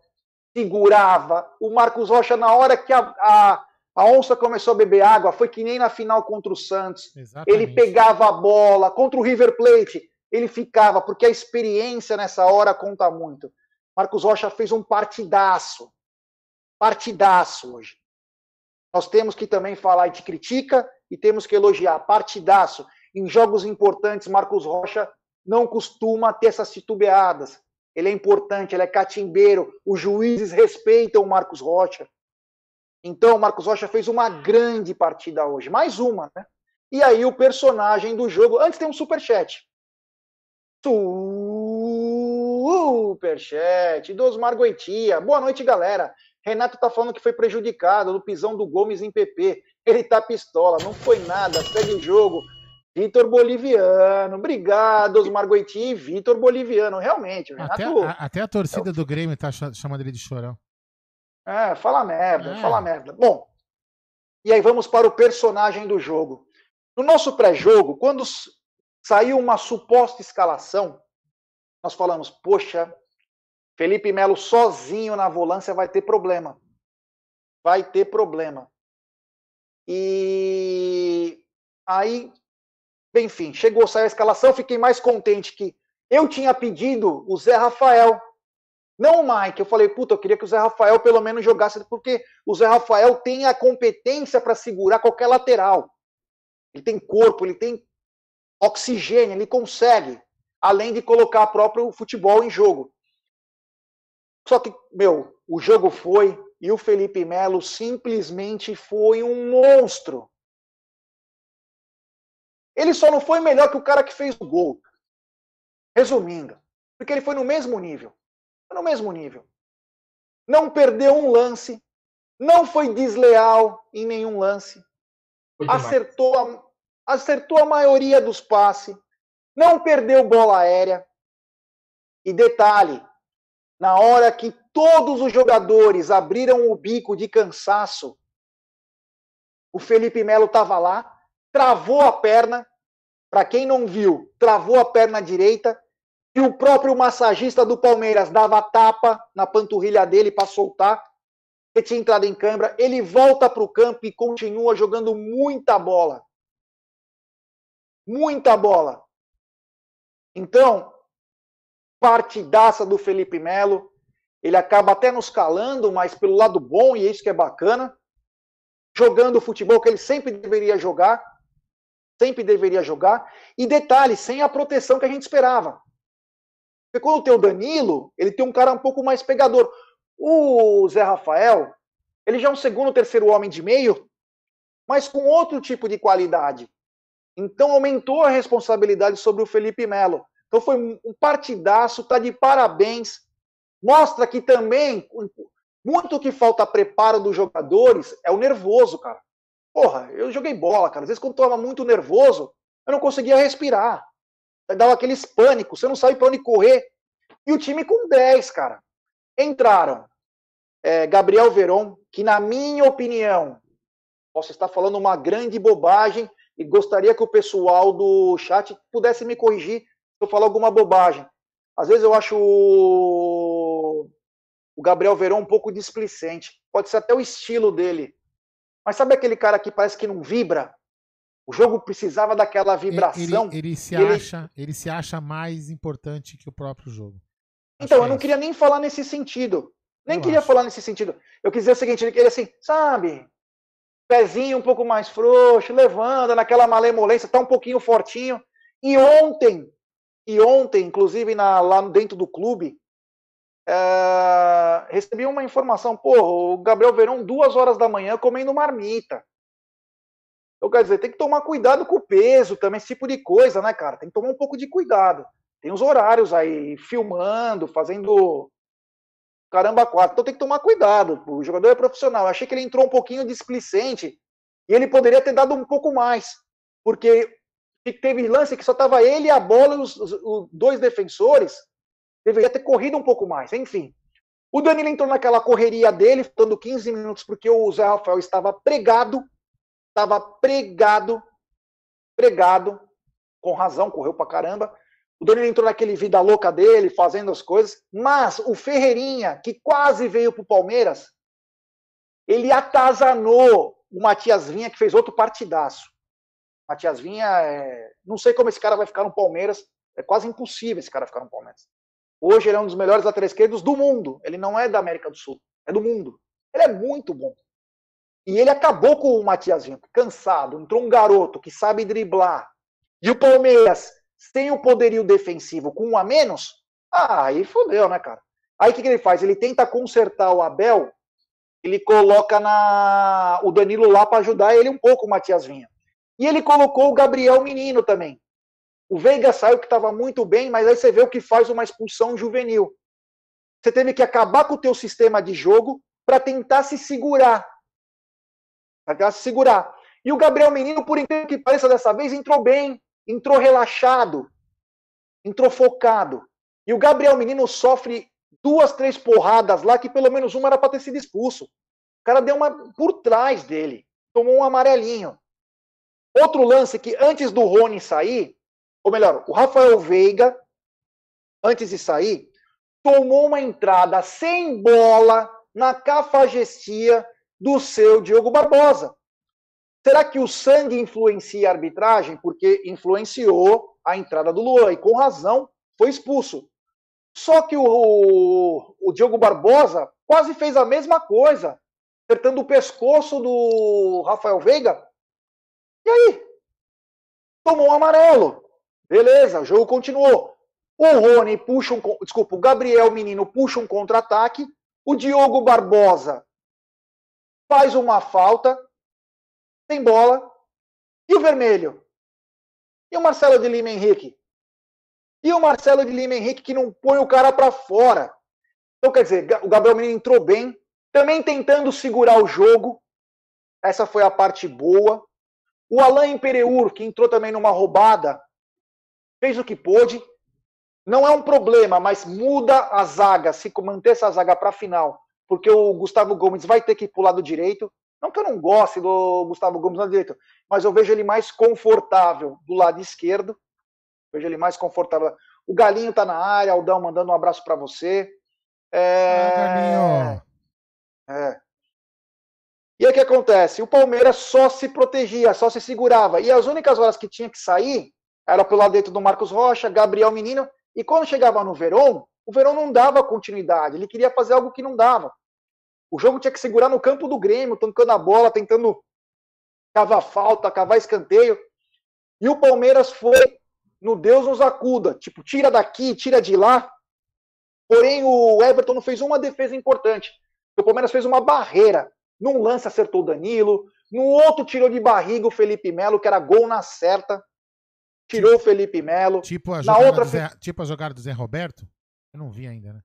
segurava. O Marcos Rocha, na hora que a, a, a onça começou a beber água, foi que nem na final contra o Santos. Exatamente. Ele pegava a bola, contra o River Plate, ele ficava, porque a experiência nessa hora conta muito. Marcos Rocha fez um partidaço. Partidaço hoje. Nós temos que também falar, e te critica, e temos que elogiar. Partidaço. Em jogos importantes, Marcos Rocha não costuma ter essas titubeadas. Ele é importante, ele é catimbeiro. Os juízes respeitam o Marcos Rocha. Então, o Marcos Rocha fez uma grande partida hoje, mais uma, né? E aí o personagem do jogo, antes tem um superchat. Superchat do Osmar Goitia. Boa noite, galera. Renato tá falando que foi prejudicado no pisão do Gomes em PP. Ele tá pistola, não foi nada, segue o jogo. Vitor Boliviano, obrigado, Osmar Goiti e Vitor Boliviano, realmente. Renato, até, a, até a torcida do Grêmio tá chamando ele de chorão. É, fala merda, é. fala merda. Bom, e aí vamos para o personagem do jogo. No nosso pré-jogo, quando saiu uma suposta escalação, nós falamos, poxa, Felipe Melo sozinho na volância vai ter problema. Vai ter problema. E aí, enfim, chegou, saiu a escalação, fiquei mais contente que eu tinha pedido o Zé Rafael não o Mike. Eu falei, puta, eu queria que o Zé Rafael pelo menos jogasse, porque o Zé Rafael tem a competência para segurar qualquer lateral. Ele tem corpo, ele tem oxigênio, ele consegue, além de colocar próprio futebol em jogo. Só que, meu, o jogo foi e o Felipe Melo simplesmente foi um monstro. Ele só não foi melhor que o cara que fez o gol. Resumindo, porque ele foi no mesmo nível no mesmo nível. Não perdeu um lance, não foi desleal em nenhum lance, acertou a, acertou a maioria dos passes, não perdeu bola aérea. E detalhe, na hora que todos os jogadores abriram o bico de cansaço, o Felipe Melo estava lá, travou a perna. Para quem não viu, travou a perna direita E o próprio massagista do Palmeiras dava tapa na panturrilha dele para soltar. Ele tinha entrado em câimbra. Ele volta para o campo e continua jogando muita bola. Muita bola. Então, partidaça do Felipe Melo. Ele acaba até nos calando, mas pelo lado bom, e é isso que é bacana. Jogando o futebol que ele sempre deveria jogar. Sempre deveria jogar. E detalhe, sem a proteção que a gente esperava. Porque quando tem o Danilo, ele tem um cara um pouco mais pegador. O Zé Rafael, ele já é um segundo, terceiro homem de meio, mas com outro tipo de qualidade. Então aumentou a responsabilidade sobre o Felipe Melo. Então foi um partidaço, tá de parabéns. Mostra que também muito que falta preparo dos jogadores é o nervoso, cara. Porra, eu joguei bola, cara. Às vezes quando eu tava muito nervoso, eu não conseguia respirar. Dava aqueles pânicos, você não sabe para onde correr. E o time com 10, cara. Entraram é, Gabriel Veron, que na minha opinião, posso estar falando uma grande bobagem e gostaria que o pessoal do chat pudesse me corrigir eu falar alguma bobagem. Às vezes eu acho o, o Gabriel Verão um pouco displicente. Pode ser até o estilo dele. Mas sabe aquele cara que parece que não vibra? O jogo precisava daquela vibração. Ele, ele se, ele... Acha, ele se acha mais importante que o próprio jogo. Então, eu não é queria nem falar nesse sentido. Nem eu queria acho. falar nesse sentido. Eu quis dizer o seguinte, ele queria assim, sabe? Pezinho um pouco mais frouxo, levando naquela malemolência, tá um pouquinho fortinho. E ontem, e ontem, inclusive na, lá dentro do clube, é, recebi uma informação, pô, o Gabriel Verão, duas horas da manhã, comendo marmita. Eu quero dizer, tem que tomar cuidado com o peso também, esse tipo de coisa, né, cara? Tem que tomar um pouco de cuidado. Tem os horários aí, filmando, fazendo caramba quatro. Então tem que tomar cuidado. O jogador é profissional. Eu achei que ele entrou um pouquinho displicente e ele poderia ter dado um pouco mais. Porque teve lance que só estava ele e a bola, os, os, os, dois defensores, deveria ter corrido um pouco mais, enfim. O Danilo entrou naquela correria dele, faltando 15 minutos, porque o Zé Rafael estava pregado, estava pregado, pregado, com razão, correu pra caramba. O Danilo entrou naquele vida louca dele, fazendo as coisas, mas o Ferreirinha, que quase veio pro Palmeiras, ele atazanou o Matias Vinha, que fez outro partidaço. Matias Vinha, é... não sei como esse cara vai ficar no Palmeiras. É quase impossível esse cara ficar no Palmeiras. Hoje ele é um dos melhores laterais esquerdos do mundo. Ele não é da América do Sul, é do mundo. Ele é muito bom. E ele acabou com o Matias Vinha, cansado. Entrou um garoto que sabe driblar. E o Palmeiras, sem o poderio defensivo, com um a menos, ah, aí fodeu, né, cara? Aí o que, que ele faz? Ele tenta consertar o Abel, ele coloca na o Danilo lá para ajudar ele um pouco, o Matias Vinha. E ele colocou o Gabriel Menino também. O Veiga saiu que estava muito bem, mas aí você vê o que faz uma expulsão juvenil. Você teve que acabar com o teu sistema de jogo para tentar se segurar. Para se segurar. E o Gabriel Menino, por incrível que pareça, dessa vez entrou bem, entrou relaxado, entrou focado. E o Gabriel Menino sofre duas, três porradas lá, que pelo menos uma era para ter sido expulso. O cara deu uma por trás dele, tomou um amarelinho. Outro lance que antes do Rony sair, ou melhor, o Rafael Veiga, antes de sair, tomou uma entrada sem bola na cafagestia do seu Diogo Barbosa. Será que o sangue influencia a arbitragem? Porque influenciou a entrada do Luan e com razão foi expulso. Só que o, o Diogo Barbosa quase fez a mesma coisa, apertando o pescoço do Rafael Veiga e aí? Tomou um amarelo. Beleza, o jogo continuou. O Rony puxa um. Desculpa, o Gabriel Menino puxa um contra-ataque. O Diogo Barbosa faz uma falta. Tem bola. E o vermelho? E o Marcelo de Lima Henrique? E o Marcelo de Lima Henrique que não põe o cara para fora? Então, quer dizer, o Gabriel Menino entrou bem, também tentando segurar o jogo. Essa foi a parte boa. O Alain Pereur, que entrou também numa roubada, fez o que pôde. Não é um problema, mas muda a zaga, se manter essa zaga para a final, porque o Gustavo Gomes vai ter que ir para o lado direito. Não que eu não goste do Gustavo Gomes no lado direito, mas eu vejo ele mais confortável do lado esquerdo. Vejo ele mais confortável. O Galinho tá na área, Aldão mandando um abraço para você. É... Ah, Galinho. É. E aí o que acontece? O Palmeiras só se protegia, só se segurava. E as únicas horas que tinha que sair era pelo lado dentro do Marcos Rocha, Gabriel Menino. E quando chegava no Verón, o Verón não dava continuidade. Ele queria fazer algo que não dava. O jogo tinha que segurar no campo do Grêmio, tocando a bola, tentando cavar falta, cavar escanteio. E o Palmeiras foi no Deus nos acuda. Tipo, tira daqui, tira de lá. Porém, o Everton não fez uma defesa importante. O Palmeiras fez uma barreira. Num lance acertou o Danilo. No outro tirou de barriga o Felipe Melo, que era gol na certa. Tirou o Felipe Melo. Tipo a, jogada outra do Zé, tipo a jogada do Zé Roberto? Eu não vi ainda, né?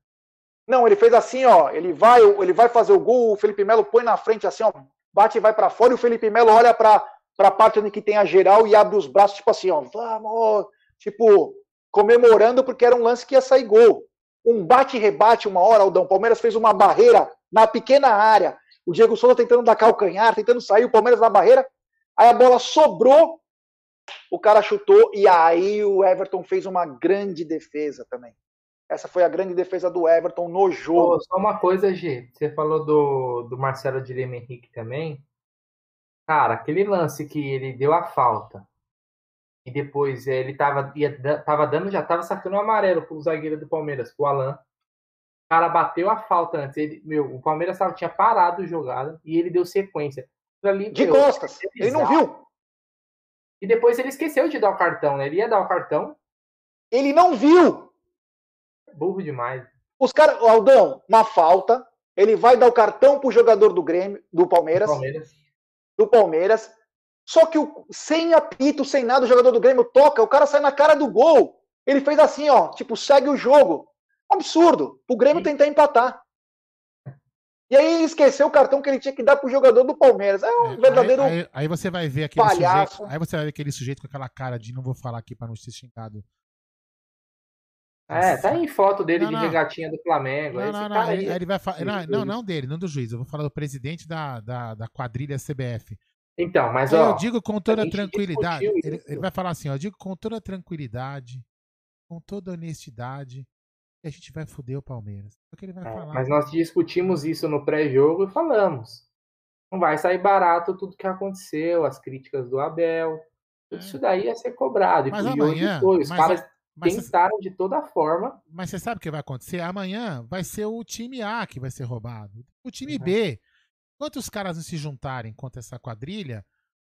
Não, ele fez assim, ó. Ele vai, ele vai fazer o gol, o Felipe Melo põe na frente assim, ó, bate e vai para fora, e o Felipe Melo olha para para a parte onde que tem a geral e abre os braços, tipo assim, ó, vamos, tipo, comemorando porque era um lance que ia sair gol. Um bate e rebate uma hora, Aldão. O Palmeiras fez uma barreira na pequena área. O Diego Souza tentando dar calcanhar, tentando sair, o Palmeiras na barreira. Aí a bola sobrou, o cara chutou e aí o Everton fez uma grande defesa também. Essa foi a grande defesa do Everton no jogo. Só uma coisa, G. Você falou do, do Marcelo de Lima Henrique também. Cara, aquele lance que ele deu a falta e depois eh, ele tava, ia, tava dando, já tava sacando o amarelo pro zagueiro do Palmeiras, pro Alan. O cara bateu a falta antes. Ele, meu, o Palmeiras tava, tinha parado a jogada e ele deu sequência. Ali, De meu, costas. Ele não viu. E depois ele esqueceu de dar o cartão, né? Ele ia dar o cartão, Ele não viu. Burro demais. Os caras, o Aldão, uma falta. Ele vai dar o cartão pro jogador do Grêmio, do Palmeiras, Palmeiras. do Palmeiras. Só que o, sem apito, sem nada, o jogador do Grêmio toca, o cara sai na cara do gol. Ele fez assim, ó, tipo, segue o jogo. Absurdo. O Grêmio Sim. tentar empatar. E aí ele esqueceu o cartão que ele tinha que dar pro jogador do Palmeiras. É um É, verdadeiro. Aí, aí- aí você vai ver aquele palhaço. sujeito. Aí você vai ver aquele sujeito com aquela cara de não vou falar aqui pra não ser xingado. É, tá em foto dele Não, de não. regatinha do Flamengo. Não, não, não. Ele, ele vai falar. Não, não, dele, não do juiz. Eu vou falar do presidente da, da, da quadrilha CBF. Então, mas ó, eu digo com toda tranquilidade. Ele, ele vai falar assim, ó. Eu digo com toda tranquilidade, com toda honestidade, que a gente vai foder o Palmeiras. É o que ele vai É, falar. mas nós discutimos isso no pré-jogo e falamos. Não vai sair barato tudo que aconteceu, as críticas do Abel. Tudo isso daí ia ser cobrado. E Mas e amanhã- foi. Os mas- caras Mas tentaram de toda forma. Mas você sabe o que vai acontecer? Amanhã vai ser o time A que vai ser roubado. O time Uhum. B. Enquanto os caras não se juntarem contra essa quadrilha,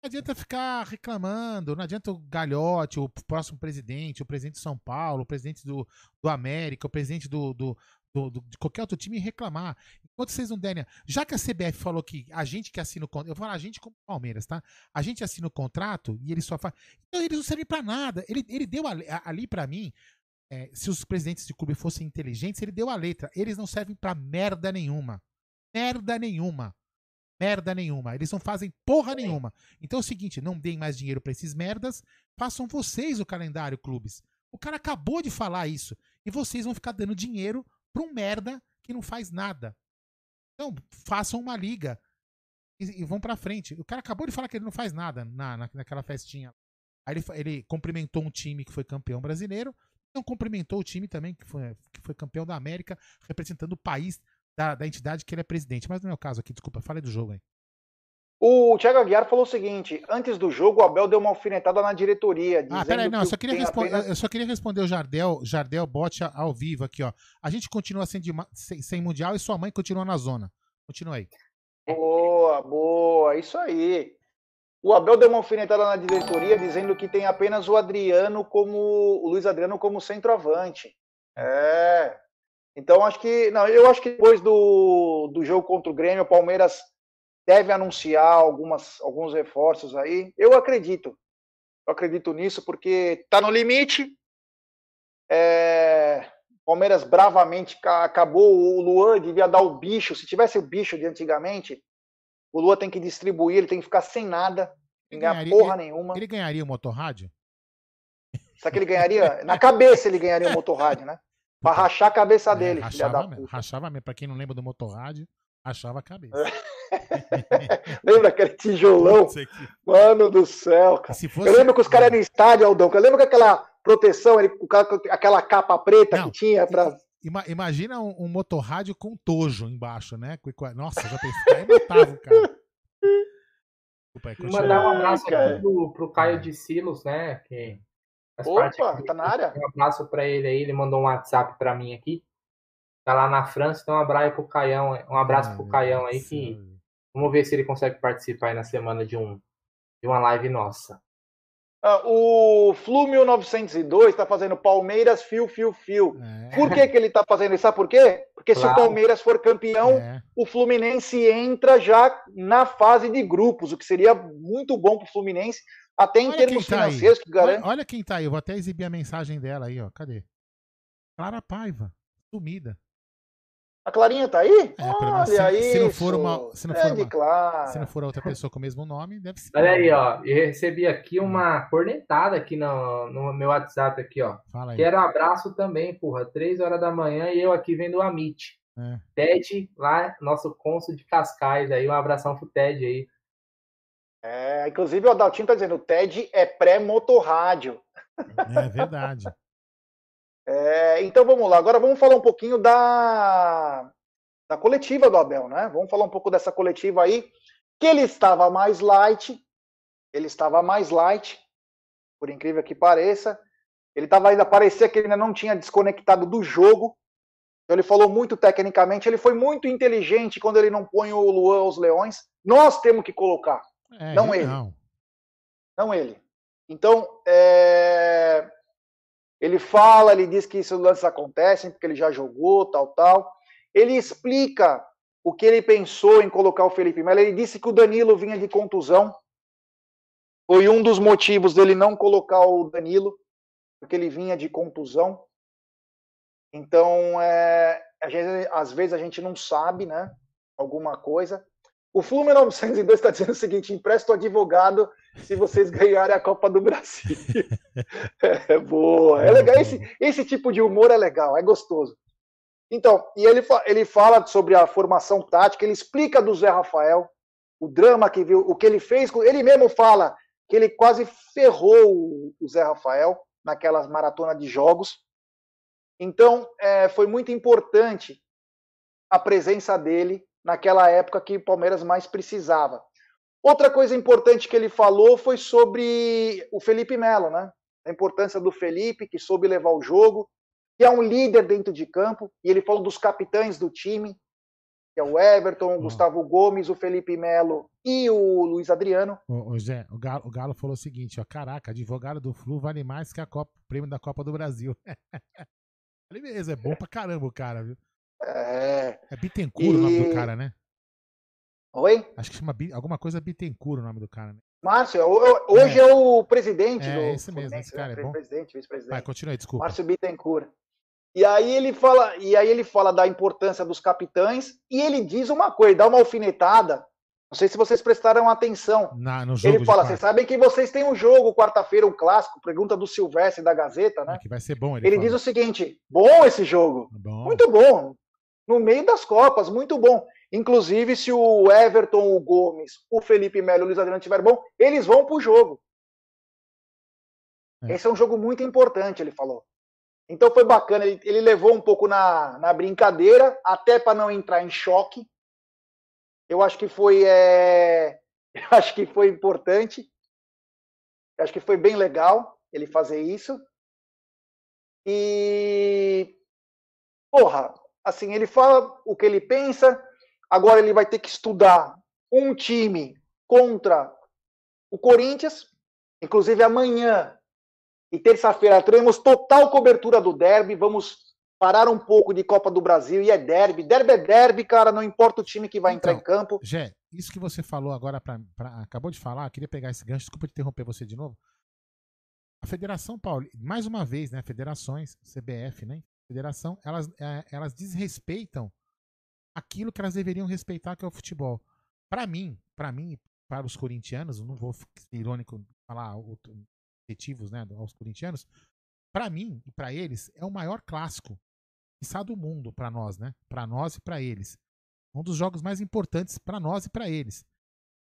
não adianta ficar reclamando, não adianta o Galhote, o próximo presidente, o presidente de São Paulo, o presidente do, do América, o presidente do, do- do- de qualquer outro time reclamar. Enquanto vocês não derem. Já que a CBF falou que a gente que assina o contrato. Eu vou falar a gente como Palmeiras, tá? A gente assina o contrato e ele só faz. Então eles não servem pra nada. Ele, ele deu ali, ali para mim é, se os presidentes de clube fossem inteligentes, ele deu a letra. Eles não servem pra merda nenhuma. Merda nenhuma. Merda nenhuma. Eles não fazem porra nenhuma. Então é o seguinte, não deem mais dinheiro pra esses merdas, façam vocês o calendário clubes. O cara acabou de falar isso. E vocês vão ficar dando dinheiro pra um merda que não faz nada. Então, façam uma liga e, e vão pra frente. O cara acabou de falar que ele não faz nada na, na- naquela festinha. Aí ele, ele cumprimentou um time que foi campeão brasileiro, não cumprimentou o time também que foi, que foi campeão da América, representando o país da, da entidade que ele é presidente. Mas não é o caso aqui, desculpa, falei do jogo aí. O Thiago Aguiar falou o seguinte: antes do jogo, o Abel deu uma alfinetada na diretoria. Ah, peraí, não, eu só queria, apenas- eu só queria responder o Jardel, Jardel Bote ao vivo aqui, ó. A gente continua sem, sem, sem Mundial e sua mãe continua na zona. Continua aí. Boa, boa, isso aí. O Abel deu uma alfinetada na diretoria dizendo que tem apenas o Adriano como o Luiz Adriano como centroavante. É. Então acho que não, eu acho que depois do, do jogo contra o Grêmio, o Palmeiras deve anunciar algumas alguns reforços aí. Eu acredito. Eu acredito nisso porque tá no limite. É, Palmeiras bravamente ca- acabou. O Luan devia dar o bicho. Se tivesse o bicho de antigamente, o Luan tem que distribuir, ele tem que ficar sem nada, sem ganhar porra nenhuma. Ele ganharia o motorrádio? Sabe que ele ganharia? Na cabeça ele ganharia o motorrádio, né? Pra rachar a cabeça É, dele, filha rachava, da mesmo, puta. rachava mesmo. Pra quem não lembra do motorrádio, rachava a cabeça. *laughs* *laughs* Lembra aquele tijolão? Aqui. Mano do céu, cara. Se Eu fosse, lembro que os caras eram no estádio, Aldão. que Eu lembro que aquela proteção, ele, aquela capa preta Não, que tinha pra. Ima- imagina um, um motorrádio com tojo embaixo, né? Nossa, já pensei, aí matava o cara. Desculpa. Mandar um abraço aqui pro, pro Caio de Silos, né? Que faz Opa, parte aqui. tá na área? Um abraço pra ele aí. Ele mandou um WhatsApp pra mim aqui. Tá lá na França, então um abraço pro Caião. Um abraço Ah, pro Caião aí que. Vamos ver se ele consegue participar aí na semana de um de uma live nossa. Ah, o Flu 1902 tá fazendo Palmeiras fio, fio, fio. É, Por que, que ele tá fazendo isso? Sabe por quê? Porque se o Claro. Palmeiras for campeão, é. o Fluminense entra já na fase de grupos, o que seria muito bom pro Fluminense, até em Olha termos quem tá aí. financeiros, que Olha, garante. olha quem tá aí, eu vou até exibir a mensagem dela aí, ó. Cadê? Clara Paiva, sumida. A Clarinha tá aí? É, pelo menos se- Olha se não for uma- se não for uma- Clara. Se não for outra pessoa com o mesmo nome, deve ser. Olha aí, ó. Eu recebi aqui uma cornetada aqui no, no meu WhatsApp aqui, ó. Fala aí. Quero abraço também, porra. Três horas da manhã e eu aqui vendo o Amit. É. Ted, lá, nosso cônsul de Cascais aí. Um abração pro Ted aí. É, inclusive o Adaltinho tá dizendo, o TED é pré-motorrádio. É verdade. É, então vamos lá, agora vamos falar um pouquinho da, da coletiva do Abel, né? Vamos falar um pouco dessa coletiva aí, que ele estava mais light, ele estava mais light, por incrível que pareça. Ele estava ainda, parecia que ele ainda não tinha desconectado do jogo. Então ele falou muito tecnicamente, ele foi muito inteligente quando ele não põe o Luan aos leões. Nós temos que colocar, É, Não ele. Não. não ele. Então, é, ele fala, ele diz que esses lances acontecem porque ele já jogou, tal, tal. Ele explica o que ele pensou em colocar o Felipe Melo. Ele disse que o Danilo vinha de contusão. Foi um dos motivos dele não colocar o Danilo, porque ele vinha de contusão. Então, é, às vezes a gente não sabe, né? Alguma coisa. O Fluminense 902 está dizendo o seguinte: empresta o advogado se vocês ganharem a Copa do Brasil. *laughs* é boa, é legal. Esse, esse tipo de humor é legal, é gostoso. Então, e ele, ele fala sobre a formação tática, ele explica do Zé Rafael, o drama que viu, o que ele fez. Ele mesmo fala que ele quase ferrou o, Zé Rafael naquelas maratonas de jogos. Então, é, foi muito importante a presença dele naquela época que o Palmeiras mais precisava. Outra coisa importante que ele falou foi sobre o Felipe Melo, né? A importância do Felipe, que soube levar o jogo, que é um líder dentro de campo, e ele falou dos capitães do time, que é o Everton, o Gustavo Gomes, o Felipe Melo e o Luiz Adriano. Ô, ô, Zé, o Galo, o Galo falou o seguinte, ó. Caraca, advogado do Flu vale mais que a Copa, o prêmio da Copa do Brasil. *laughs* Ele mesmo, é bom pra caramba o cara, viu? É... É Bittencourt o nome do E- cara, né? Oi? Acho que chama alguma coisa Bittencourt o nome do cara, né? Márcio, ho- hoje é, o presidente É, do esse mesmo, esse cara né? é bom. Presidente, vice-presidente. Vai, continua aí, desculpa. Márcio Bittencourt. E aí ele fala, e aí ele fala da importância dos capitães e ele diz uma coisa, dá uma alfinetada. Não sei se vocês prestaram atenção. Na, no jogo Ele fala: vocês sabem que vocês têm um jogo quarta-feira, um clássico. Pergunta do Silvestre da Gazeta, né? que vai ser bom, ele, Ele diz o seguinte: bom esse jogo, Bom. muito bom. No meio das Copas, muito bom. Inclusive, se o Everton, o Gomes, o Felipe Melo e o Luiz Adriano estiverem bom, eles vão pro jogo. É. Esse é um jogo muito importante, ele falou. Então foi bacana, ele, ele levou um pouco na, na brincadeira, até para não entrar em choque. Eu acho que foi, é, *laughs* eu acho que foi importante. Eu acho que foi bem legal ele fazer isso. E porra, assim, ele fala o que ele pensa. Agora ele vai ter que estudar um time contra o Corinthians, inclusive amanhã e terça-feira teremos total cobertura do derby. Vamos parar um pouco de Copa do Brasil e é derby. Derby é derby, cara. Não importa o time que vai entrar Então, em campo. Gé, isso que você falou agora, pra, pra- acabou de falar, queria pegar esse gancho, desculpa interromper você de novo. A Federação Paulista, mais uma vez, né? Federações, CBF, né? Federação, elas, é, elas desrespeitam aquilo que elas deveriam respeitar, que é o futebol. Pra mim, para mim, para os corintianos, não vou ser irônico falar objetivos, né, aos corintianos. Pra mim e pra eles é o maior clássico, quiçá do mundo pra nós, né? Pra nós e pra eles um dos jogos mais importantes para nós e para eles.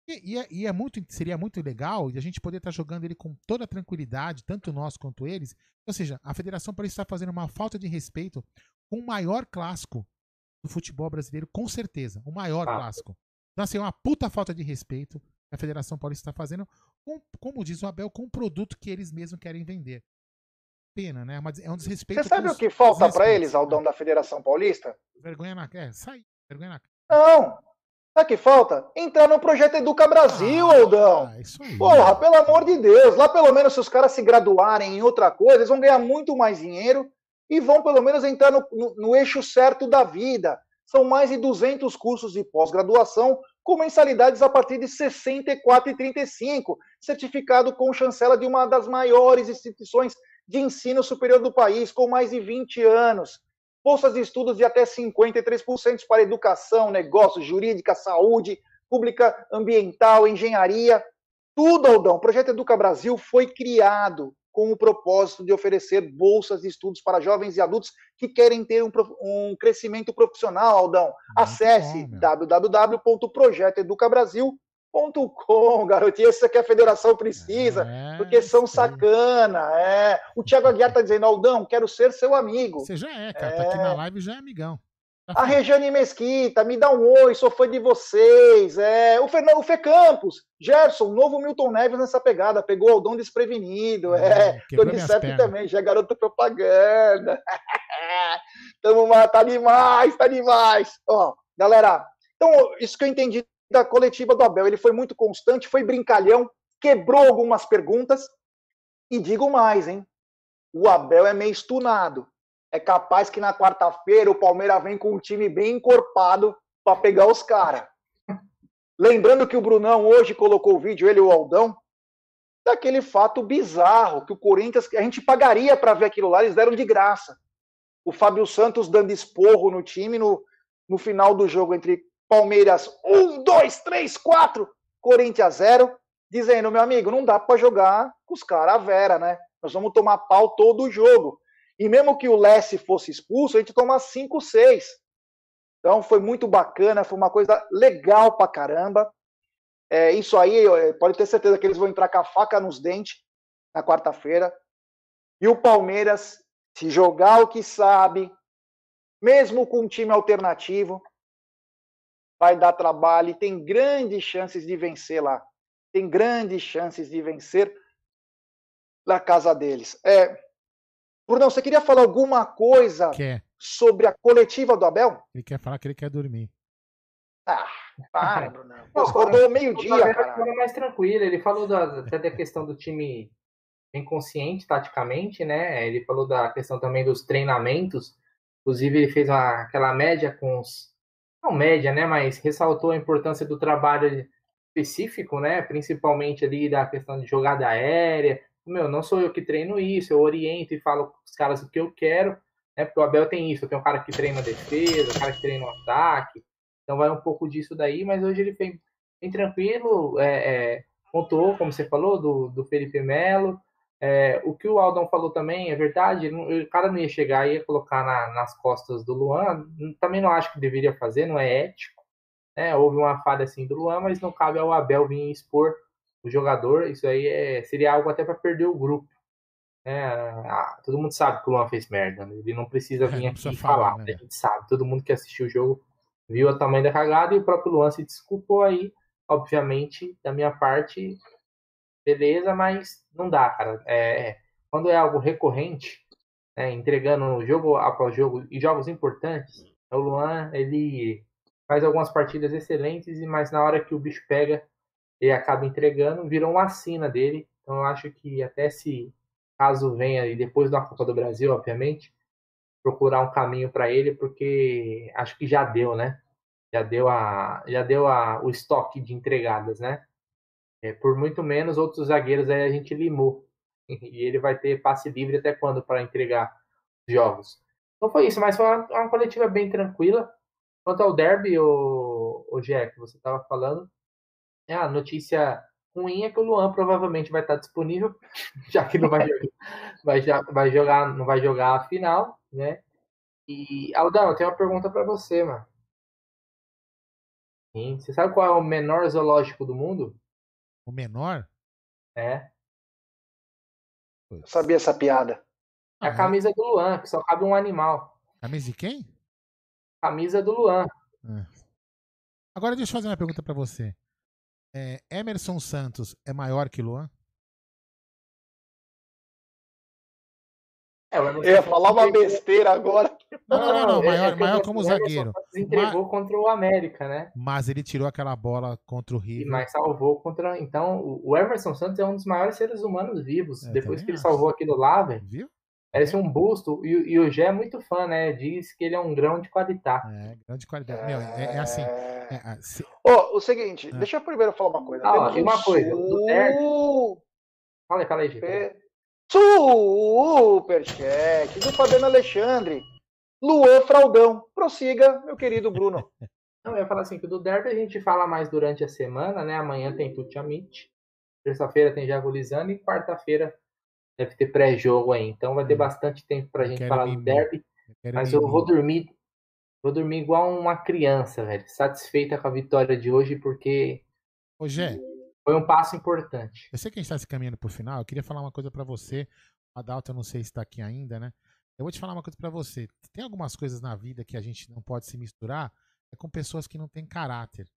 E, e é, e é muito, seria muito legal e a gente poder estar jogando ele com toda a tranquilidade, tanto nós quanto eles. Ou seja, a Federação parece estar fazendo uma falta de respeito com o maior clássico do futebol brasileiro, com certeza. O maior Ah. clássico. Então, assim, é uma puta falta de respeito que a Federação Paulista está fazendo, com, como diz o Abel, com o produto que eles mesmos querem vender. Pena, né? Mas é um desrespeito. Você sabe o que falta para eles, Aldão, da Federação Paulista? Vergonha na cara. É, sai. Vergonha na cara. Não. Sabe o que falta? Entrar no projeto Educa Brasil, Aldão. Ah, isso aí. Porra, pelo amor de Deus. Lá pelo menos se os caras se graduarem em outra coisa, eles vão ganhar muito mais dinheiro e vão pelo menos entrar no, no- no eixo certo da vida. São mais de 200 cursos de pós-graduação com mensalidades a partir de R$ 64,35, certificado com chancela de uma das maiores instituições de ensino superior do país, com mais de 20 anos. Bolsas de estudos de até 53% para educação, negócios, jurídica, saúde, pública, ambiental, engenharia. Tudo, Aldão. O projeto Educa Brasil foi criado com o propósito de oferecer bolsas de estudos para jovens e adultos que querem ter um, um crescimento profissional, Aldão. Acesse bom, meu. www.projetoeducabrasil.com, garotinho. Isso que a federação precisa, É, porque são sacana. É. O Thiago Aguiar está dizendo, Aldão, quero ser seu amigo. Você já é, cara. Tá aqui na live já é amigão. Tá A. Regiane Mesquita, me dá um oi, sou fã de vocês. É, o Fernando o Fê Campos, Gerson, novo Milton Neves nessa pegada, pegou o Aldão desprevenido. É, É, Tony Sepp também, já é garoto propaganda. *laughs* Tamo tá demais, tá demais. Ó, galera, então isso que eu entendi da coletiva do Abel, ele foi muito constante, foi brincalhão, quebrou algumas perguntas e digo mais, hein? O Abel é meio estunado. É capaz que na quarta-feira o Palmeiras vem com um time bem encorpado para pegar os caras. Lembrando que o Brunão hoje colocou o vídeo, ele e o Aldão, daquele fato bizarro que o Corinthians, a gente pagaria para ver aquilo lá, eles deram de graça. O Fábio Santos dando esporro no time no, no final do jogo entre Palmeiras 1, 2, 3, 4, Corinthians 0, dizendo, meu amigo, não dá para jogar com os caras vera, né? Nós vamos tomar pau todo o jogo. E mesmo que o Lessie fosse expulso, a gente toma 5, 6. Então foi muito bacana, foi uma coisa legal pra caramba. É, isso aí, é, pode ter certeza que eles vão entrar com a faca nos dentes na quarta-feira. E o Palmeiras, se jogar o que sabe, mesmo com um time alternativo, vai dar trabalho e tem grandes chances de vencer lá. Tem grandes chances de vencer na casa deles. É, Brunão, você queria falar alguma coisa Quer. sobre a coletiva do Abel? Ele quer falar que ele quer dormir. Ah, para, Brunão. *laughs* Acordou O meio-dia, cara. foi mais tranquilo. Ele falou da, até da questão do time inconsciente taticamente, né? Ele falou da questão também dos treinamentos. Inclusive, ele fez uma, aquela média com os. Não média, né? Mas ressaltou a importância do trabalho específico, né? Principalmente ali da questão de jogada aérea. Meu, não sou eu que treino isso, eu oriento e falo com os caras o que eu quero, né? Porque o Abel tem isso, tem um cara que treina defesa, um cara que treina o ataque. Então vai um pouco disso daí, mas hoje ele foi bem tranquilo, é, é, contou, como você falou, do, do Felipe Melo. É, o que o Aldão falou também é verdade, o cara não ia chegar e ia colocar na- nas costas do Luan, também não acho que deveria fazer, não é ético. Né? Houve uma falha assim do Luan, mas não cabe ao Abel vir expor o jogador, isso aí é, seria algo até para perder o grupo. né? Ah, todo mundo sabe que o Luan fez merda, né? ele não precisa É, vir não aqui precisa falar, falar, né? a gente sabe, todo mundo que assistiu o jogo viu o tamanho da cagada e o próprio Luan se desculpou aí, obviamente, da minha parte, beleza, mas não dá, cara. É, quando é algo recorrente, né, entregando jogo após jogo e jogos importantes, o Luan, ele faz algumas partidas excelentes, mas na hora que o bicho pega, ele acaba entregando, virou uma assina dele. Então eu acho que até se caso venha e depois da Copa do Brasil, obviamente, procurar um caminho para ele, porque acho que já deu, né? Já deu a já deu a, o estoque de entregadas, né? É, por muito menos outros zagueiros aí a gente limou. *laughs* E ele vai ter passe livre até quando para entregar os jogos. Então foi isso, mas foi uma, uma coletiva bem tranquila. Quanto ao derby, o, o Gé, que você estava falando, é a notícia ruim é que o Luan provavelmente vai estar disponível, *laughs* já que não vai jogar, vai, já- vai jogar, não vai jogar a final, né? E Aldão, eu tenho uma pergunta para você, mano. Sim. Você sabe qual é o menor zoológico do mundo? O menor? É. Eu sabia essa piada. É a camisa do Luan, que só cabe um animal. Camisa de quem? Camisa do Luan. É. Agora deixa eu fazer uma pergunta pra você. É, Emerson Santos é maior que Luan? Eu ia falar uma besteira agora. Não, não, não, não, é- maior- é maior o como zagueiro. Se entregou contra o América, né? Mas ele tirou aquela bola contra o River. mas salvou contra. Então, o Emerson Santos é um dos maiores seres humanos vivos. É, Depois que ele acho. salvou aquilo lá, velho, Viu? parece um busto. E, e o Gé é muito fã, né? Diz que ele é um grão de qualidade. É, grande qualidade. Meu, é, é assim. É... é, é, se- Ó, o seguinte, É. deixa eu primeiro falar uma coisa. Ah, uma um coisa, do Derby- su- Fala aí, fala aí, gente. Pe- Superchat do Fabiano Alexandre. Luan Fraldão. Prossiga, meu querido Bruno. *laughs* Não, eu ia falar assim, que do Derby a gente fala mais durante a semana, né? Amanhã tem Tuti Amit, terça-feira tem Jagulizano e quarta-feira deve ter pré-jogo aí. Então vai ter Hum. bastante tempo pra Eu gente falar do. Derby. eu Mas eu vou dormir. Vou dormir igual uma criança, velho. Satisfeita com a vitória de hoje, porque Ô, Gé, foi um passo importante. eu sei que a gente está se caminhando pro final. Eu queria falar uma coisa pra você. O Adalto, eu não sei se tá aqui ainda, né? Eu vou te falar uma coisa pra você. Tem algumas coisas na vida que a gente não pode se misturar é com pessoas que não têm caráter.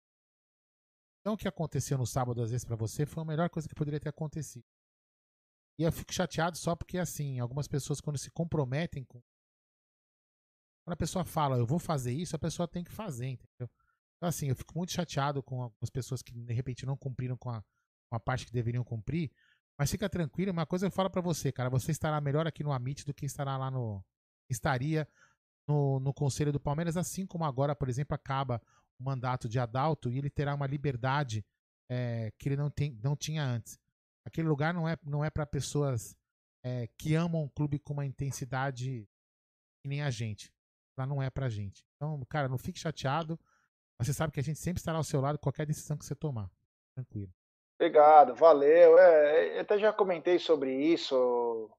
Então, o que aconteceu no sábado, às vezes, pra você, foi a melhor coisa que poderia ter acontecido. E eu fico chateado só porque, assim, algumas pessoas, quando se comprometem com. Quando a pessoa fala, eu vou fazer isso, a pessoa tem que fazer, entendeu? Então, assim, eu fico muito chateado com algumas pessoas que, de repente, não cumpriram com a, com a parte que deveriam cumprir. Mas fica tranquilo, uma coisa eu falo pra você, cara. Você estará melhor aqui no Amit do que estará lá no. Estaria no, no Conselho do Palmeiras, assim como agora, por exemplo, acaba o mandato de Adalto e ele terá uma liberdade é, que ele não, tem, não tinha antes. Aquele lugar não é, não é para pessoas é, que amam o clube com uma intensidade que nem a gente. Lá não é pra gente. Então, cara, não fique chateado. Mas você sabe que a gente sempre estará ao seu lado, qualquer decisão que você tomar. Tranquilo. Obrigado, valeu. É, eu até já comentei sobre isso.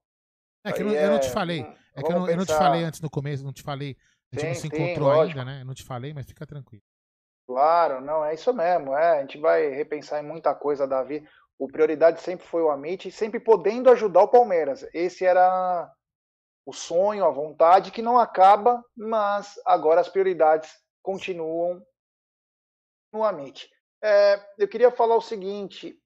É que eu Aí não, eu não te é- falei. hum, É que eu não, eu não te falei antes no começo, não te falei. A gente não se encontrou ainda, né? Eu não te falei, mas fica tranquilo. Claro, não, é isso mesmo. É, a gente vai repensar em muita coisa, Davi. O prioridade sempre foi o Amit, sempre podendo ajudar o Palmeiras. Esse era o sonho, a vontade que não acaba, mas agora as prioridades continuam no Amit. É, eu queria falar o seguinte,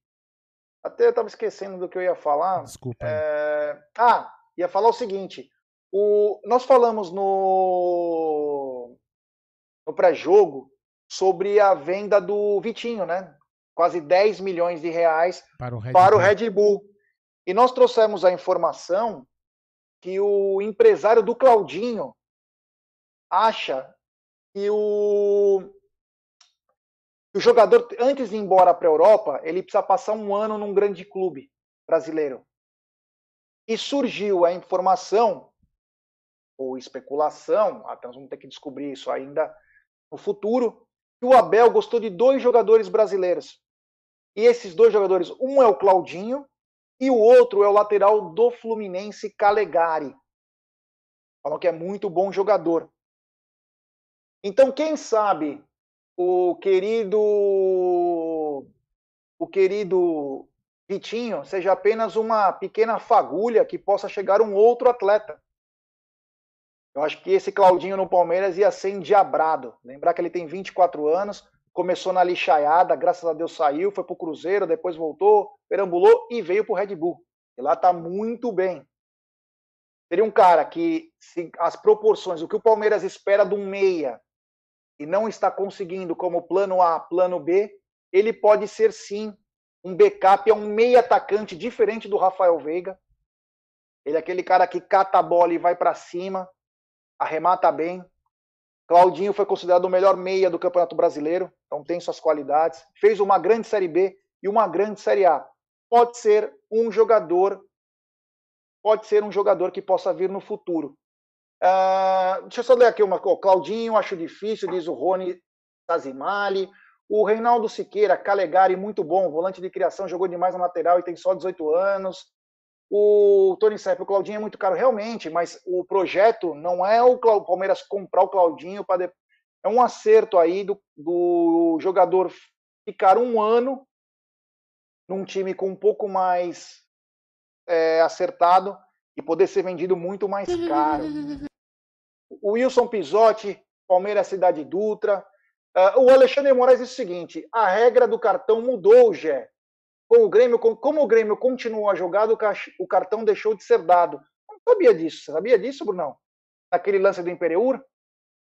até eu estava esquecendo do que eu ia falar. Desculpa. É, ah, ia falar o seguinte: o, nós falamos no, no pré-jogo sobre a venda do Vitinho, né? Quase 10 milhões de reais para o Red para o Bull. Red Bull. E nós trouxemos a informação que o empresário do Claudinho acha que o, o jogador, antes de ir embora para a Europa, ele precisa passar um ano num grande clube brasileiro. E surgiu a informação, ou especulação, até nós vamos ter que descobrir isso ainda no futuro, que o Abel gostou de dois jogadores brasileiros. E esses dois jogadores, um é o Claudinho e o outro é o lateral do Fluminense, Calegari. Falam que é muito bom jogador. Então, quem sabe o querido o querido Vitinho seja apenas uma pequena fagulha que possa chegar um outro atleta. Eu acho que esse Claudinho no Palmeiras ia ser endiabrado. Lembrar que ele tem 24 anos, começou na lixaiada, graças a Deus saiu, foi pro Cruzeiro, depois voltou, perambulou e veio pro Red Bull. E lá tá muito bem. Seria um cara que, se as proporções, o que o Palmeiras espera de um meia e não está conseguindo como plano A, plano B, ele pode ser sim um backup, é um meia atacante diferente do Rafael Veiga. Ele é aquele cara que cata a bola e vai para cima, arremata bem. Claudinho foi considerado o melhor meia do Campeonato Brasileiro, então tem suas qualidades. Fez uma grande Série B e uma grande Série A. Pode ser um jogador, pode ser um jogador que possa vir no futuro. Uh, deixa eu só ler aqui uma coisa. Claudinho, acho difícil, diz o Rony Tazimali. O Reinaldo Siqueira, Calegari, muito bom, volante de criação, jogou demais na lateral e tem só 18 anos. O Tony Sepp, o Claudinho é muito caro, realmente, mas o projeto não é o Palmeiras comprar o Claudinho para é um acerto aí do, do jogador ficar um ano num time com um pouco mais é, acertado e poder ser vendido muito mais *laughs* caro. O Wilson Pisotti, Palmeiras Cidade Dutra. Uh, o Alexandre Moraes diz o seguinte: a regra do cartão mudou, Gé. Com o Grêmio, com, como o Grêmio continuou a jogar, o cartão deixou de ser dado. Não sabia disso. Sabia disso, Brunão? Naquele lance do Imperiur?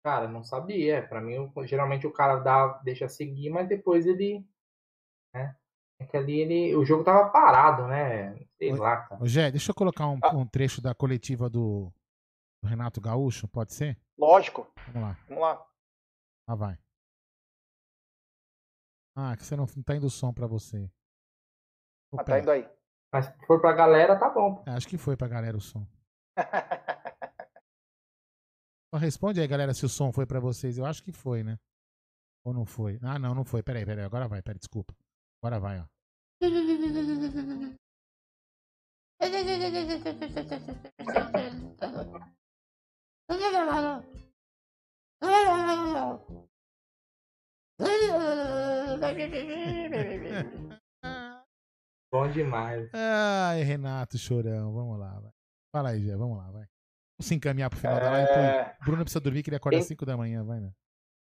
Cara, não sabia. Para mim, geralmente o cara dá, deixa seguir, mas depois ele. Né? É que ali ele, o jogo tava parado, né? Sei lá, cara. Gé, deixa eu colocar um, ah. um trecho da coletiva do, do, Renato Gaúcho, pode ser? Lógico. Vamos lá. Vamos lá. Ah, vai. Ah, que você não, não tá indo o som pra você. Mas tá indo aí. Mas se for pra galera, tá bom. É, acho que foi pra galera o som. *laughs* Só responde aí, galera, se o som foi pra vocês. Eu acho que foi, né? Ou não foi? Ah, não, não foi. Peraí, peraí. Agora vai, peraí, desculpa. Agora vai, ó. *laughs* *laughs* Bom demais. Ai, Renato Chorão, vamos lá. Vai. Fala aí, Gé, vamos lá, vai. Vamos se encaminhar pro final é... da live. É. Bruno precisa dormir, que ele acorda às 5 da manhã, vai, né?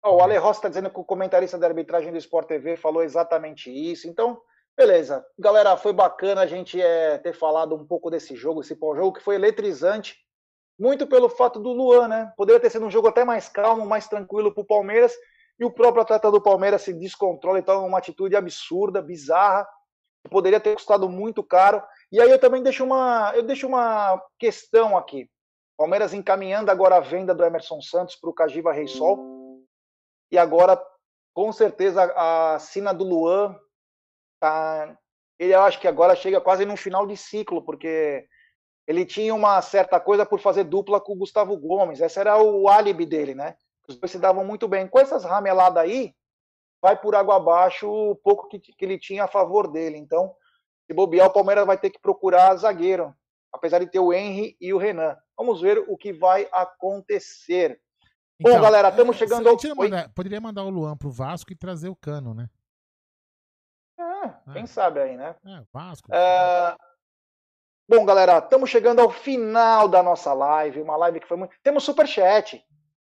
o Ale Rossi está dizendo que o comentarista da arbitragem do Sport TV falou exatamente isso. Então, beleza. Galera, foi bacana a gente é, ter falado um pouco desse jogo, esse pós-jogo, que foi eletrizante. Muito pelo fato do Luan, né? Poderia ter sido um jogo até mais calmo, mais tranquilo para o Palmeiras. E o próprio atleta do Palmeiras se descontrola, então é uma atitude absurda, bizarra, poderia ter custado muito caro. E aí eu também deixo uma, eu deixo uma questão aqui. Palmeiras encaminhando agora a venda do Emerson Santos para o Cagiva Reisol e agora, com certeza, a sina do Luan tá. Ele eu acho que agora chega quase no final de ciclo, porque ele tinha uma certa coisa por fazer dupla com o Gustavo Gomes. Esse era o álibi dele, né? Os dois se davam muito bem. Com essas rameladas aí, vai por água abaixo o pouco que, que ele tinha a favor dele. Então, se bobear, o Palmeiras vai ter que procurar zagueiro, apesar de ter o Henry e o Renan. Vamos ver o que vai acontecer. Bom, então, galera, estamos é, chegando ao. Mandar, poderia mandar o Luan pro Vasco e trazer o Cano, né? É, quem é. sabe aí, né? É, Vasco. É... Bom, galera, estamos chegando ao final da nossa live. Uma live que foi muito. Temos superchat.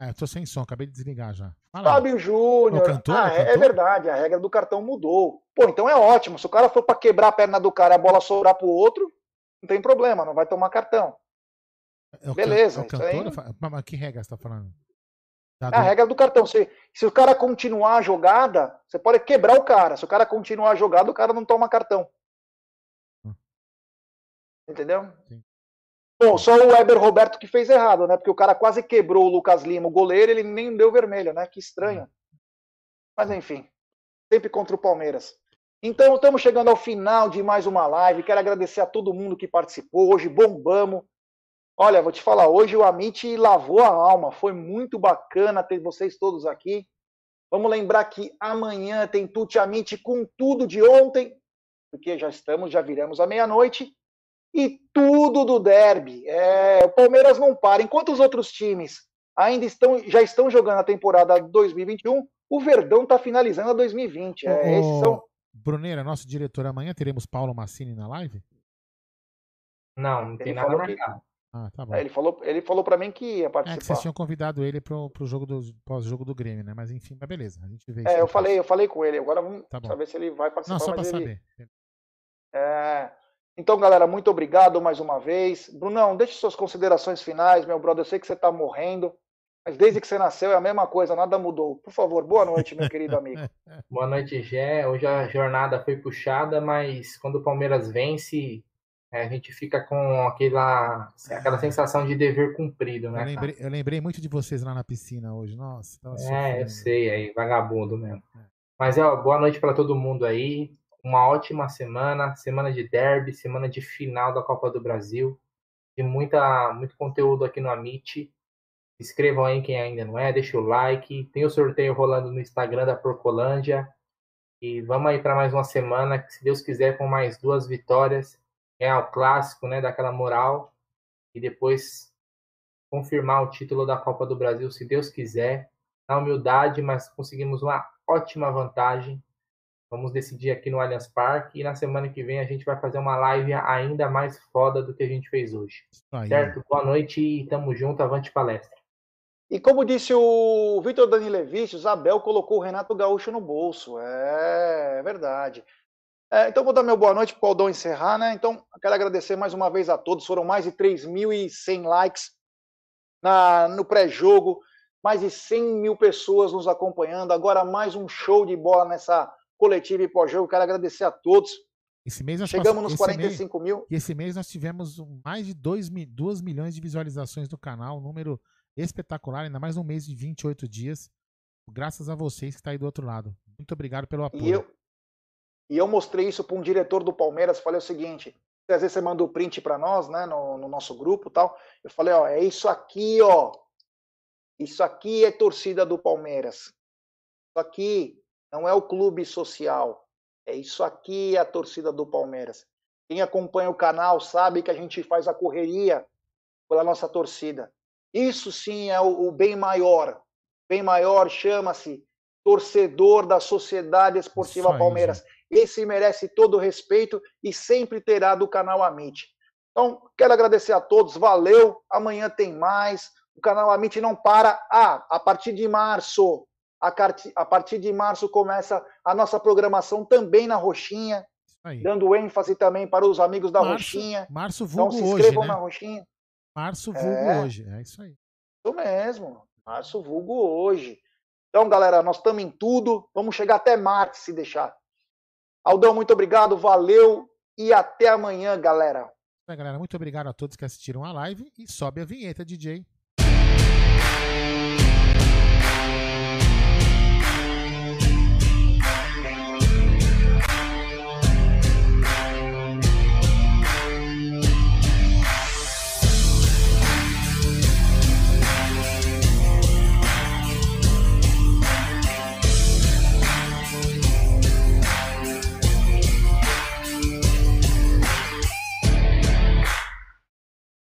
É, tô sem som, acabei de desligar já. Fala. Fábio Júnior. Ah, é, é, verdade, a regra do cartão mudou. Pô, então é ótimo. Se o cara for para quebrar a perna do cara e a bola sobrar pro outro, não tem problema, não vai tomar cartão. É Beleza. Can... É o cantor? Aí... Mas que regra você tá falando? É a regra do cartão. Se, se o cara continuar a jogada, você pode quebrar o cara. Se o cara continuar a jogada, o cara não toma cartão. Entendeu? Sim. Bom, só o Weber Roberto que fez errado, né? Porque o cara quase quebrou o Lucas Lima, o goleiro, ele nem deu vermelho, né? Que estranho. Hum. Mas enfim, sempre contra o Palmeiras. Então, estamos chegando ao final de mais uma live. Quero agradecer a todo mundo que participou. Hoje bombamos. Olha, vou te falar, hoje o Amit lavou a alma, foi muito bacana ter vocês todos aqui. Vamos lembrar que amanhã tem Tuti Amit com tudo de ontem, porque já estamos, já viramos a meia-noite, e tudo do derby. É, o Palmeiras não para. Enquanto os outros times ainda estão, já estão jogando a temporada 2021, o Verdão está finalizando a 2020. É, esses são... Bruneira, nosso diretor, amanhã teremos Paulo Massini na live? Não, não tem Ele nada marcado. Que... Ah, tá bom. É, ele falou, ele falou para mim que ia participar. É que vocês tinham convidado ele pro, pro jogo do pós-jogo do Grêmio, né? Mas enfim, mas beleza, a gente vê É, eu falei, eu falei com ele. Agora vamos tá saber se ele vai participar. Não, só para saber. É... Então, galera, muito obrigado mais uma vez. Brunão, deixe suas considerações finais, meu brother. Eu sei que você tá morrendo, mas desde que você nasceu é a mesma coisa, nada mudou. Por favor, boa noite, meu querido amigo. *laughs* Boa noite, Gé. Hoje a jornada foi puxada, mas quando o Palmeiras vence, é, a gente fica com aquela, aquela sensação de dever cumprido, né? Eu lembrei, eu lembrei muito de vocês lá na piscina hoje, nossa. É, sofrendo. eu sei, aí, vagabundo mesmo. É. Mas ó, boa noite para todo mundo aí. Uma ótima semana, semana de derby, semana de final da Copa do Brasil. E muita, muito conteúdo aqui no Amit. Inscrevam aí quem ainda não é, deixa o like. Tem o sorteio rolando no Instagram da Procolândia. E vamos aí para mais uma semana, que se Deus quiser, com mais duas vitórias é o clássico, né, daquela moral e depois confirmar o título da Copa do Brasil, se Deus quiser. na humildade, mas conseguimos uma ótima vantagem. Vamos decidir aqui no Allianz Parque e na semana que vem a gente vai fazer uma live ainda mais foda do que a gente fez hoje. Aí. Certo? Boa noite e tamo junto, avante palestra. E como disse o Vitor Danilevich, o Zabel colocou o Renato Gaúcho no bolso. É, é verdade. É, então vou dar meu boa noite para o Aldão encerrar, né? Então quero agradecer mais uma vez a todos. Foram mais de 3.100 likes na, no pré-jogo, mais de 100 mil pessoas nos acompanhando. Agora mais um show de bola nessa coletiva e pós-jogo. Quero agradecer a todos. Esse mês nós Chegamos passamos- nos esse 45 mil. mês- E esse mês nós tivemos um- mais de 2 milhões de visualizações no canal, um número espetacular, ainda mais num mês de 28 dias. Graças a vocês que está aí do outro lado. Muito obrigado pelo apoio. E eu, e eu mostrei isso para um diretor do Palmeiras. Falei o seguinte: às vezes você manda o print para nós, né, no, no nosso grupo tal. Eu falei: ó, é isso aqui, ó. Isso aqui é torcida do Palmeiras. Isso aqui não é o clube social. É isso aqui é a torcida do Palmeiras. Quem acompanha o canal sabe que a gente faz a correria pela nossa torcida. Isso sim é o, o bem maior. Bem maior chama-se torcedor da Sociedade Esportiva Palmeiras. Esse merece todo o respeito e sempre terá do canal Amit. Então, quero agradecer a todos, valeu. Amanhã tem mais. O canal Amit não para. Ah, a partir de março, a, partir de março começa a nossa programação também na Roxinha, aí. dando ênfase também para os amigos da Março, Roxinha. março Então vulgo se hoje, inscrevam né? na Roxinha. Março vulgo É. hoje. É isso aí. Isso mesmo. Março vulgo hoje. Então, galera, nós estamos em tudo. Vamos chegar até março, se deixar. Aldão, muito obrigado, valeu e até amanhã, galera. Então, galera, muito obrigado a todos que assistiram a live e sobe a vinheta, DJ.